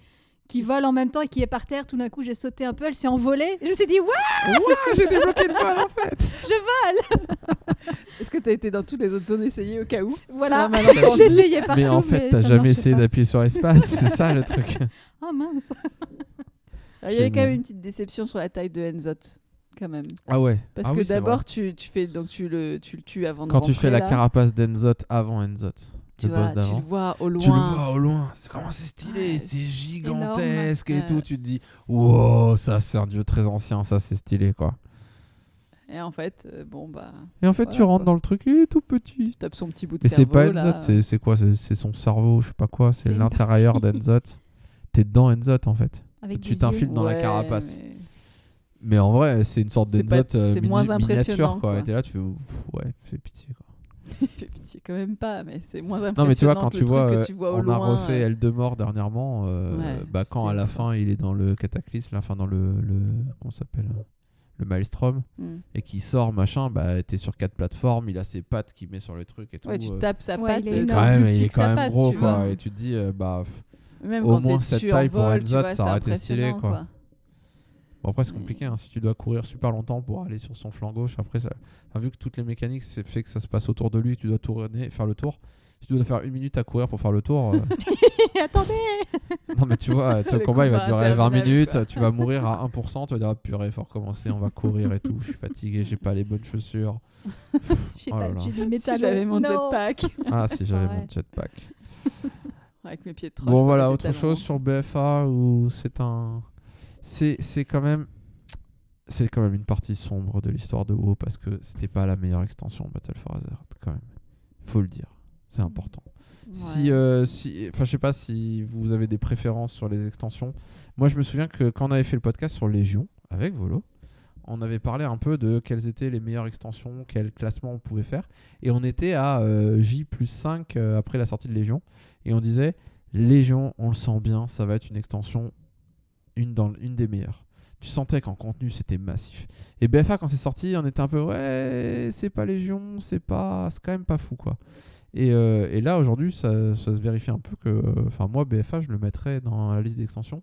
qui vole en même temps et qui est par terre. Tout d'un coup, j'ai sauté un peu, elle s'est envolée. Et je me suis dit, ouais, Ouah, j'ai débloqué le vol en fait Est-ce que tu as été dans toutes les autres zones essayées au cas où? Voilà. Sur un malentendu? J'essayais partout. Mais en fait, t'as ça jamais marchait essayé pas. d'appuyer sur espace, c'est ça le truc. Oh mince. Alors, Il y avait quand même une petite déception sur la taille de Enzot, quand même. Ah ouais. Parce Ah que oui, c'est d'abord, tu, tu fais donc tu le tu le tues avant de Quand tu fais la carapace d'Enzot avant Enzot, tu le vois, boss tu le vois au loin. Tu le vois au loin, c'est comment c'est stylé, Ouais, c'est c'est gigantesque et tout. Tu te dis, wow, ça c'est un dieu très ancien, ça c'est stylé quoi. Et en fait, euh, bon bah, Et en fait, tu rentres quoi. dans le truc, il est tout petit. tu tapes son petit bout de Et c'est cerveau pas là. Enzot, c'est- c'est quoi C'est c'est son cerveau, je sais pas quoi, C'est c'est l'intérieur d'Enzot. T'es dans Enzot en fait. Avec Tu yeux. dans la Ouais, carapace. mais- Mais en vrai, c'est une sorte C'est d'Enzot pas- euh, c'est mini- moins miniature impressionnant, quoi. quoi. Et t'es là, tu fais, ouf, ouais, fais pitié quoi. Il fait pitié quand même pas, mais c'est moins impressionnant. Non mais tu vois quand tu vois, euh, tu vois au on a refait euh, Eldemort dernièrement, euh, Ouais, bah quand à la fin il est dans le cataclysme, enfin dans le, le comment s'appelle le Maelstrom hmm. et qui sort machin, bah t'es sur quatre plateformes, il a ses pattes qui met sur le truc et tout. Ouais, tu euh, tapes sa Ouais, patte. il est quand même, il est quand même patte, gros tu quoi vois. et tu te dis euh, bah pff, Même Au quand moins cette taille pour vois, ça aurait été stylé, impressionnant, quoi. bon après c'est compliqué hein, si tu dois courir super longtemps pour aller sur son flanc gauche après ça, enfin, vu que toutes les mécaniques c'est fait que ça se passe autour de lui, tu dois tourner, faire le tour. Si tu dois faire une minute à courir pour faire le tour, euh, Attendez. Non mais tu vois, ton Le combat il va durer 20 interminable, minutes, quoi. tu vas mourir à 1%, tu vas dire ah, purée, faut recommencer, on va courir et tout, je suis fatigué, j'ai pas les bonnes chaussures. J'ai Oh pas là là. j'ai mis Si métal. j'avais mon Non. jetpack Ah si j'avais Ouais. mon jetpack. Avec mes pieds de troche. Bon voilà, autre chose hein. sur BFA où c'est un c'est quand même c'est quand même une partie sombre de l'histoire de WoW parce que c'était pas la meilleure extension Battle for Azeroth quand même. Faut le dire, c'est important. Si, Ouais. euh, si, enfin, je sais pas si vous avez des préférences sur les extensions. Moi, je me souviens que quand on avait fait le podcast sur Légion avec Volo, on avait parlé un peu de quelles étaient les meilleures extensions, quel classement on pouvait faire, et on était à euh, J plus 5 euh, après la sortie de Légion, et on disait Légion, on le sent bien, ça va être une extension, une des meilleures. Tu sentais qu'en contenu c'était massif. Et BFA quand c'est sorti, on était un peu ouais, c'est pas Légion, c'est pas, c'est quand même pas fou quoi. Et, euh, là, aujourd'hui, ça, se vérifie un peu que. Enfin, moi, BFA, je le mettrais dans la liste d'extensions.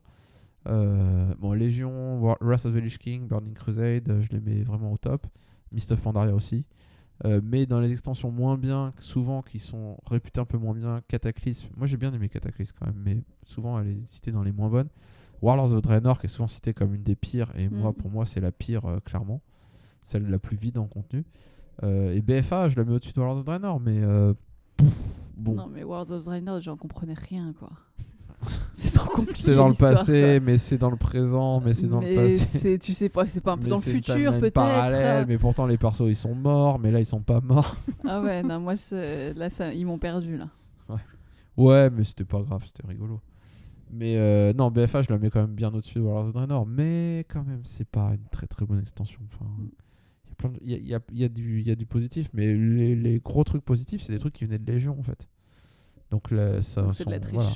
Euh, bon, Légion, Wrath of the Lich King, Burning Crusade, je les mets vraiment au top. Mist of Pandaria aussi. Euh, mais dans les extensions moins bien, souvent qui sont réputées un peu moins bien, Cataclysme. Moi, j'ai bien aimé Cataclysme quand même, mais souvent elle est citée dans les moins bonnes. Warlords of Draenor, qui est souvent citée comme une des pires, et moi, Mm. pour moi, c'est la pire, euh, clairement. Celle la plus vide en contenu. Euh, et BFA, je la mets au-dessus de Warlords of Draenor, mais pff, bon. Non, mais World of Draenor, j'en comprenais rien, quoi. C'est trop compliqué. C'est dans le passé, mais c'est dans le présent, mais c'est dans le passé. Tu sais pas, c'est pas un peu Mais dans le futur, peut-être. parallèle, mais pourtant les persos ils sont morts, mais là ils sont pas morts. Ah ouais, non, moi, là, ça, ils m'ont perdu, là. Ouais, mais c'était pas grave, c'était rigolo. Mais euh, non, BFA, je la mets quand même bien au-dessus de Warlords of Draenor. Mais quand même, c'est pas une très très bonne extension. Enfin, Mm. il y a y a, y a- il y a du, positif, mais les, les gros trucs positifs, c'est des trucs qui venaient de Légion en fait. Donc là, ça, c'est de la triche. voilà.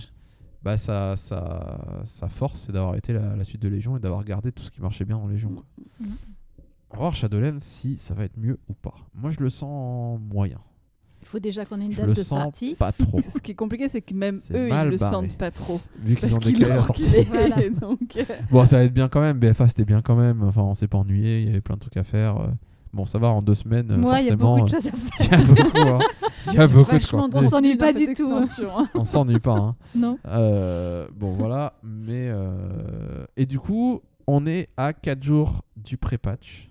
Bah, ça, ça, sa force, c'est d'avoir été la, la suite de Légion et d'avoir gardé tout ce qui marchait bien dans Légion. quoi. On va voir Shadowlands si ça va être mieux ou pas. Moi, je le sens moyen. Il faut déjà qu'on ait une Je date le de sens sortie. pas trop. Ce qui est compliqué, c'est que même eux, ils le barré. sentent pas trop. Vu qu'ils ont décalé la sortie. Voilà. Donc, euh, Bon, ça va être bien quand même. BFA, c'était bien quand même. Enfin, on s'est pas ennuyé. Il y avait plein de trucs à faire. Bon, ça va, en deux semaines, euh, Moi, il y a forcément. beaucoup de euh, choses à faire. Il y a beaucoup, hein. Il y a beaucoup de vachement contenu. On s'ennuie pas du tout, hein. extension. On s'ennuie pas. Hein. Non. Euh, bon, voilà. Mais. euh, Et du coup, on est à 4 jours du pré-patch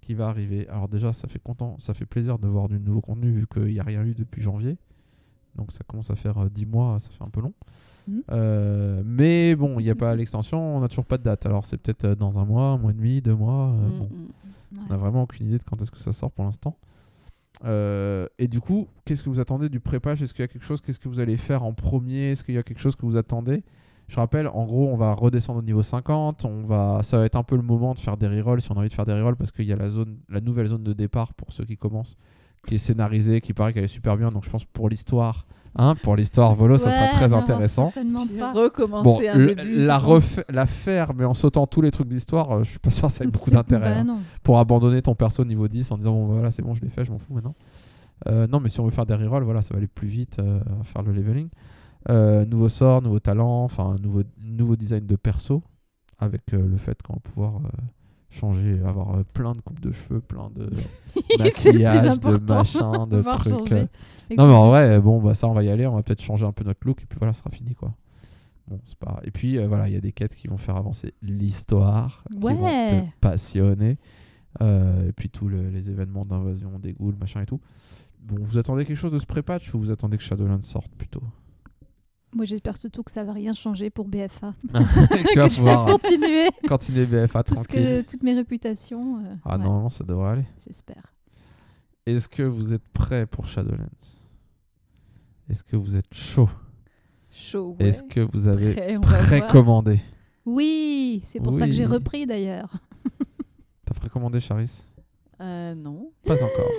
qui va arriver. Alors, déjà, ça fait, content, ça fait plaisir de voir du nouveau contenu vu qu'il n'y a rien eu depuis janvier. Donc, ça commence à faire euh, 10 mois. Ça fait un peu long. Mhm. Euh, mais bon, il n'y a pas l'extension. On n'a toujours pas de date. Alors, c'est peut-être dans un mois, un mois et demi, deux mois. euh, Mm, bon. On n'a vraiment aucune idée de quand est-ce que ça sort pour l'instant. Euh, et du coup, qu'est-ce que vous attendez du pré-patch Est-ce qu'il y a quelque chose? Qu'est-ce que vous allez faire en premier? Est-ce qu'il y a quelque chose que vous attendez? Je rappelle, en gros, on va redescendre au niveau 50. On va, ça va être un peu le moment de faire des rerolls si on a envie de faire des rerolls parce qu'il y a la zone, la nouvelle zone de départ pour ceux qui commencent, qui est scénarisée, qui paraît qu'elle est super bien. Donc je pense pour l'histoire, hein, pour l'histoire Volo, ça sera très non, intéressant. Recommencer Bon, un début. la, la faire, mais en sautant tous les trucs d'histoire, euh, je suis pas sûr que ça ait beaucoup d'intérêt. bah hein pour abandonner ton perso niveau 10 en disant bon voilà c'est bon je l'ai fait je m'en fous maintenant Euh, non mais si on veut faire des rerolls voilà ça va aller plus vite euh, à faire le leveling Euh, nouveau sort nouveau talent enfin nouveau nouveau design de perso avec euh, le fait qu'on va pouvoir euh, changer avoir euh, plein de coupes de cheveux plein de maquillage de machin de trucs euh. non mais en vrai bon bah ça on va y aller on va peut-être changer un peu notre look et puis voilà ce sera fini quoi. Bon c'est pas et puis euh, voilà il y a des quêtes qui vont faire avancer l'histoire qui vont te passionner. Euh, et puis tous le- les événements d'invasion des ghouls machin et tout. Bon vous attendez quelque chose de ce pré-patch ou vous attendez que Shadowlands sorte plutôt? Moi, j'espère surtout que ça va rien changer pour BFA. tu vas pouvoir euh, continuer continuer BFA tout tranquille que, toutes mes réputations. euh, ah ouais, normalement ça devrait aller J'espère. est-ce que vous êtes prêts pour Shadowlands? Est-ce que vous êtes chaud? Chaud, ouais. est-ce que vous avez Prêt, précommandé? Oui, c'est pour ça que j'ai repris d'ailleurs. t'as précommandé Charis? Euh, non. Pas encore.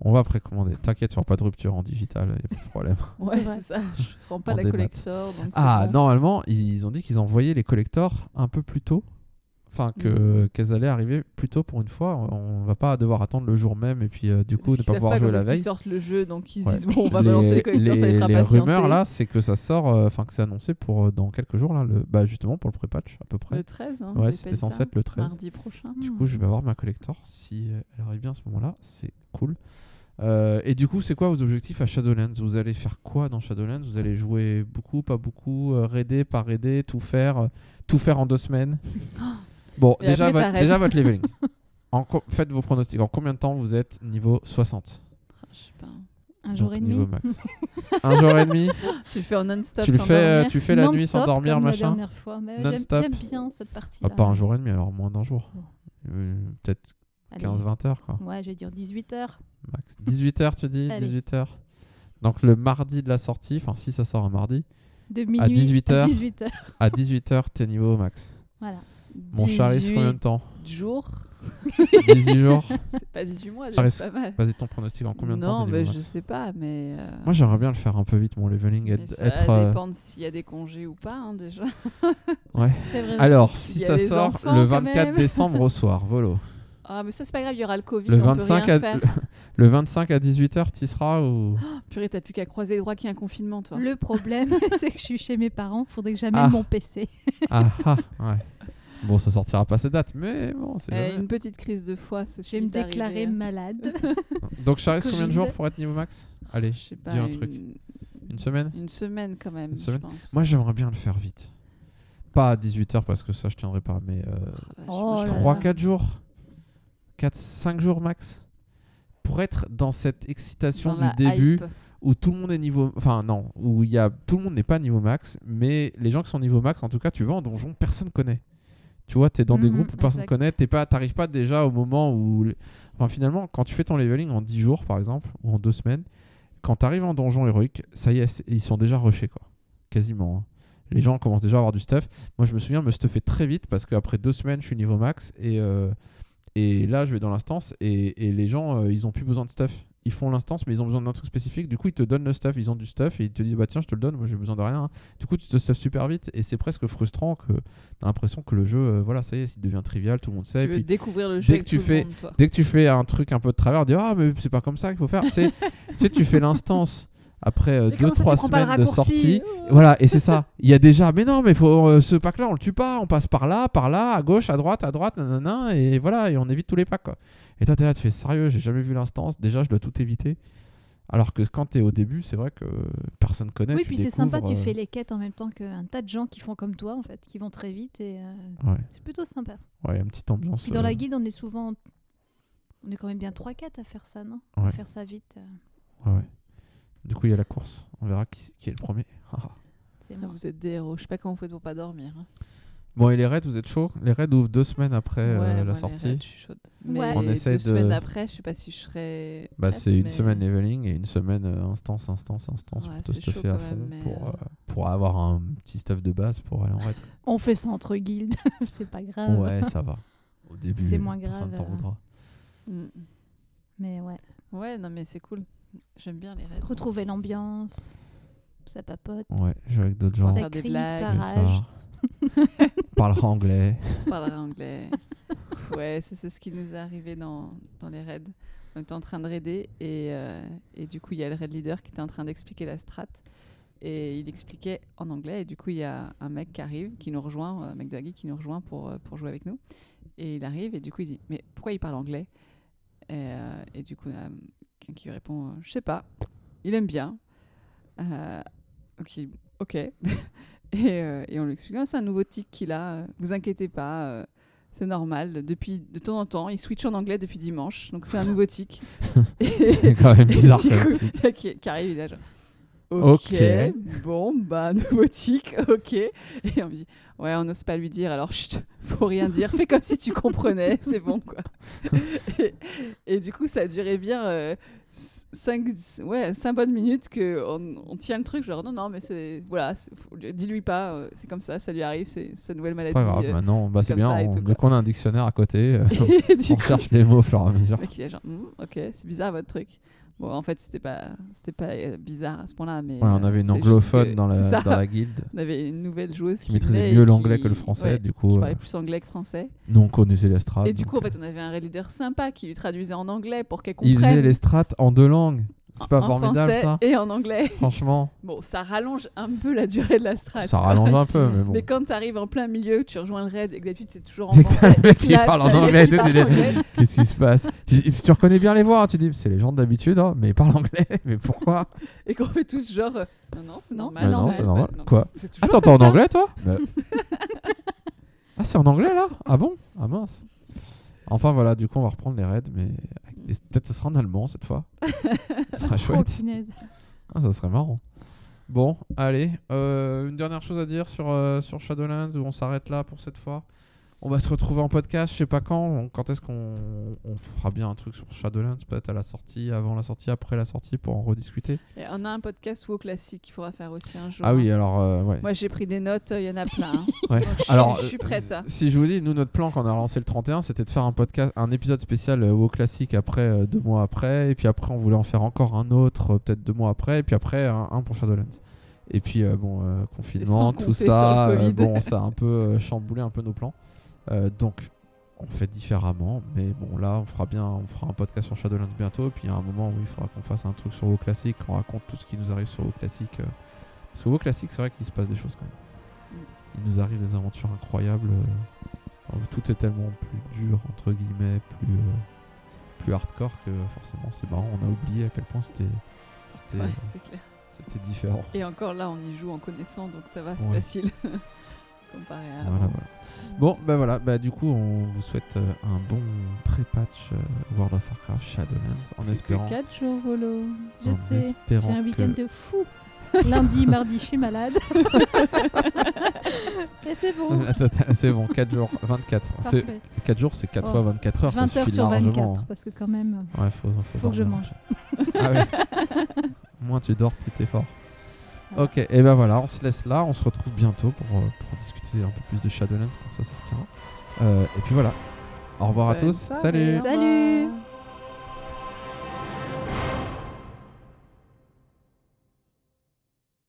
On va précommander. T'inquiète, il n'y aura pas de rupture en digital, il n'y a pas de problème. Ouais, c'est ça. Je prends pas En la démat. collector. donc Ah, bon. normalement, ils ont dit qu'ils envoyaient les collectors un peu plus tôt. Enfin, que, qu'elles allaient arriver plus tôt pour une fois. On va pas devoir attendre le jour même et puis euh, du coup ne pas pouvoir quand jouer la veille. sortent le jeu, donc ils Ouais. disent bon, on va balancer les collectors, ça les fera les patienter. rumeurs là, c'est que ça sort, euh, enfin que c'est annoncé pour euh, dans quelques jours là, le, bah justement pour le pré-patch à peu près. Le 13, hein, ouais, c'était censé ça. être le 13. Mardi prochain. Du coup, je vais avoir ma collector si elle arrive bien à ce moment-là. C'est cool. Euh, et du coup, c'est quoi vos objectifs à Shadowlands? Vous allez faire quoi dans Shadowlands? Vous allez jouer beaucoup, pas beaucoup, euh, raider, pas raider, tout faire, euh, tout faire en deux semaines? Bon, Et déjà, après, votre, t'arrêtes. déjà votre leveling. En co- faites vos pronostics. En combien de temps vous êtes niveau 60 Ah, Je sais pas. Un jour Donc, et demi. niveau max. Un jour et demi? Tu le fais en non-stop Tu le sans fais, euh, dormir tu fais la nuit Non-stop, sans dormir, comme la machin? dernière fois. Mais j'aime- Non-stop. J'aime bien cette partie. Ah, Pas un jour et demi, alors moins d'un jour. Euh, Peut-être 15-20 heures, quoi. Ouais, je vais dire 18 heures. Max. 18h, tu dis? Allez. 18h. Donc le mardi de la sortie, enfin si ça sort un mardi, De minuit 18 heures. 18 heures. à 18h, t'es niveau au max. Voilà. Mon Charis, combien de temps jours. 18 jours C'est pas 18 mois, c'est pas mal. Vas-y, ton pronostic en combien de temps non, niveau je sais pas, mais. euh, Moi j'aimerais bien le faire un peu vite, mon leveling. Être, ça être, euh, dépend de s'il y a des congés ou pas, hein, déjà. C'est vrai. Alors, si ça sort enfants, le quand 24 même. décembre au soir, volo. Ah, mais ça, c'est pas grave, il y aura le Covid. Le on peut 25, rien à, faire. le 25 à 18h, t'y seras ou Purée, t'as plus qu'à croiser les droits qu'il y a un confinement, toi. Le problème, c'est que je suis chez mes parents. Faudrait que j'amène Ah. mon PC. Ah ah, ouais. Bon, ça sortira pas cette date, mais bon, c'est jamais. une petite crise de foie, c'est Je vais me déclarer hein. malade. Donc, Charis, combien de jours pour être niveau max? Allez, Je sais pas, dis un une... truc. Une semaine? Une semaine quand même, Une je semaine? pense. Moi, j'aimerais bien le faire vite. Pas à 18h parce que ça, je tiendrai pas, mais euh, Oh là 3, là. 4 jours 4, 5 jours max Pour être dans cette excitation Dans du début hype. où tout le monde est niveau. Enfin, non, où il y a tout le monde n'est pas niveau max, mais les gens qui sont niveau max, en tout cas, tu vas en donjon, personne connaît. Tu vois, t'es dans des Mhm, groupes où personne exact. connaît, t'es pas, t'arrives pas déjà au moment où. Enfin, finalement, quand tu fais ton leveling en 10 jours, par exemple, ou en 2 semaines, quand t'arrives en donjon héroïque, ça y est, ils sont déjà rushés, quoi. Quasiment. hein. les gens commencent déjà à avoir du stuff. Moi, je me souviens me stuffer très vite parce qu'après deux semaines, je suis niveau max et, euh, et là, je vais dans l'instance et, et les gens, euh, ils ont plus besoin de stuff. Ils font l'instance, mais ils ont besoin d'un truc spécifique. Du coup, ils te donnent le stuff, ils ont du stuff et ils te disent bah tiens, je te le donne, moi j'ai besoin de rien. Du coup, tu te stuffes super vite et c'est presque frustrant que t'as l'impression que le jeu, euh, voilà, ça y est, il devient trivial, tout le monde sait. Tu et veux puis, découvrir le dès jeu que avec tu fais- monde, dès que tu fais un truc un peu de travers, dire ah mais c'est pas comme ça qu'il faut faire. tu sais, tu fais l'instance après 2-3 semaines de sortie. Voilà, et c'est ça. Il y a déjà, mais non, mais faut, euh, ce pack-là, on le tue pas. On passe par là, par là, à gauche, à droite, à droite, nanana, et voilà, et on évite tous les packs, quoi. Et toi, t'es là, tu fais sérieux, j'ai jamais vu l'instance. Déjà, je dois tout éviter. Alors que quand t'es au début, c'est vrai que personne connaît. Oui, puis c'est sympa, tu découvres, fais les quêtes en même temps qu'un tas de gens qui font comme toi, en fait, qui vont très vite et euh, euh, Ouais, c'est plutôt sympa. ouais, y a une petite ambiance. Puis dans euh, la guide, on est souvent. On est quand même bien 3-4 à faire ça, non? Ouais. À faire ça vite. euh, ouais, ouais. Du coup, il y a la course. On verra qui, qui est le premier. Ah, moi. Vous êtes des héros. Je sais pas comment vous faites pour pas dormir. hein. bon, et les raids, vous êtes chaud Les raids ouvrent deux semaines après euh, Ouais, la moi, les sortie. raids, je suis chaude. Mais Ouais. On essaie deux de- semaines après, je sais pas si je serai. Bah, prête, c'est une mais- semaine leveling et une semaine euh, instance, instance, instance Ouais, pour te c'est chaud stuffer à quand fond même, mais, pour, euh, euh, pour avoir un petit stuff de base pour aller en raid. On fait ça entre guildes, c'est pas grave. ouais, ça va. Au début, C'est moins personne grave, t'en euh. voudra. Mm. Mais ouais. Ouais, non, mais c'est cool. J'aime bien les raids. Retrouver l'ambiance, ça papote, Ouais, je vais avec d'autres gens. ça faire des crie, blagues, ça rage. parlera anglais. parler anglais. ouais, c'est ce qui nous est arrivé dans, dans les raids. On était en train de raider et, euh, et du coup, il y a le raid leader qui était en train d'expliquer la strat. Et il expliquait en anglais. Et du coup, il y a un mec qui arrive, qui nous rejoint, un mec de la guilde qui nous rejoint pour, euh, pour jouer avec nous. Et il arrive et du coup, il dit Mais pourquoi il parle anglais? Et, euh, et du coup, a quelqu'un qui lui répond euh, Je sais pas, il aime bien. Euh, ok. et, euh, et on lui explique Ah, C'est un nouveau tic qu'il a, vous inquiétez pas. c'est normal. Depuis, de temps en temps, il switch en anglais depuis dimanche. Donc c'est un nouveau tic. C'est quand même bizarre comme qui, qui arrive, là genre. Ok, Ok. bon, bah, nouveau tic, ok. Et on me dit, ouais, on n'ose pas lui dire, alors chut, faut rien dire, fais comme si tu comprenais, c'est bon, quoi. et, et du coup, ça a duré bien 5 ouais, cinq bonnes minutes que on, tient le truc, genre, non, non, mais c'est, voilà, c'est- dis-lui pas, euh, c'est comme ça, ça lui arrive, c'est sa nouvelle C'est maladie. pas grave, euh. maintenant, bah, c'est c'est bien. On, tout, dès qu'on a un dictionnaire à côté, euh, on coup, cherche les mots au fur et à mesure. le mec, il est genre, Hmm, ok, c'est bizarre votre truc. Bon, en fait, c'était pas, c'était pas euh, bizarre à ce point-là, mais. Ouais, on euh, avait une c'est juste anglophone dans la, dans la guilde On avait une nouvelle joueuse qui maîtrisait mieux l'anglais qui- que le français. ouais, du qui coup, euh, parlait plus anglais que français. nous, on connaissait les strats. et du coup, en euh, fait, on avait un raid leader sympa qui lui traduisait en anglais pour qu'elle il comprenne. faisait les strats en deux langues. C'est pas en formidable français ça Et en anglais. Franchement, Bon, ça rallonge un peu la durée de la strat. ça rallonge un peu, mais bon. Mais quand tu arrives en plein milieu, que tu rejoins le raid et que d'habitude c'est toujours en Dès que t'as français. le mec qui parle en anglais, t'es. Qu'est-ce qui se passe tu, tu reconnais bien les voix, hein, tu dis c'est les gens d'habitude, hein, mais ils parlent anglais, mais pourquoi Et qu'on fait tous genre. euh, non, non, c'est Non, normal. normal. c'est normal. non, Quoi Ah, t'entends comme en anglais toi. Ah, c'est en anglais là Ah bon Ah mince. Enfin voilà, du coup on va reprendre les raids, mais peut-être ce sera en allemand cette fois. ça sera Oh, chouette. punaise. Ah, ça serait marrant. Bon, allez, euh, une dernière chose à dire sur, euh, sur Shadowlands où on s'arrête là pour cette fois. On va se retrouver en podcast, je sais pas quand. on- Quand est-ce qu'on on fera bien un truc sur Shadowlands Peut-être à la sortie, avant la sortie, après la sortie pour en rediscuter. Et on a un podcast WoW classique qu'il faudra faire aussi un jour. Ah oui, alors euh, ouais. Moi j'ai pris des notes, il y en a plein. hein. Ouais. Donc, je suis- Alors, je suis euh, prête. hein. Si je vous dis, nous, notre plan quand on a lancé le 31, c'était de faire un podcast, un épisode spécial euh, WoW classique après, euh, deux mois après, et puis après, on voulait en faire encore un autre, euh, peut-être deux mois après, et puis après, un, un pour Shadowlands. Et puis, euh, bon, euh, confinement, tout ça, euh, bon, ça a un peu euh, chamboulé un peu nos plans. Euh, donc, on fait différemment, mais bon, là, on fera bien, on fera un podcast sur Shadowlands bientôt, et puis il y a un moment où il faudra qu'on fasse un truc sur WoW classique, qu'on raconte tout ce qui nous arrive sur WoW classique. euh, parce que WoW classique, c'est vrai qu'il se passe des choses quand même. Il nous arrive des aventures incroyables. euh, enfin, tout est tellement plus dur, entre guillemets, plus, euh, plus hardcore que forcément c'est marrant. On a oublié à quel point c'était c'était Ouais, différent. Et encore là, on y joue en connaissant, donc ça va, c'est Ouais. facile. Comparé à. Voilà, voilà. Bon, ben voilà, bah du coup, on vous souhaite euh, un bon pré-patch euh, World of Warcraft Shadowlands en Plus que espérant. 4 jours, Volo. Je en sais, j'ai espérant un week-end que- de fou. Lundi, mardi, je suis malade. Et c'est bon. Attends, c'est bon, 4 jours, 24. C'est- Parfait. 4 jours, c'est 4 Oh. fois 24 heures, 20 ça heures suffit sur largement. 24, hein. parce que quand même. Ouais, faut, faut, Faut que je mange. Ah ouais. Moins tu dors, plus t'es fort. Ok, et ben voilà, on se laisse là, on se retrouve bientôt pour, euh, pour discuter un peu plus de Shadowlands quand ça sortira. Euh, et puis voilà, au revoir à tous, salut Salut.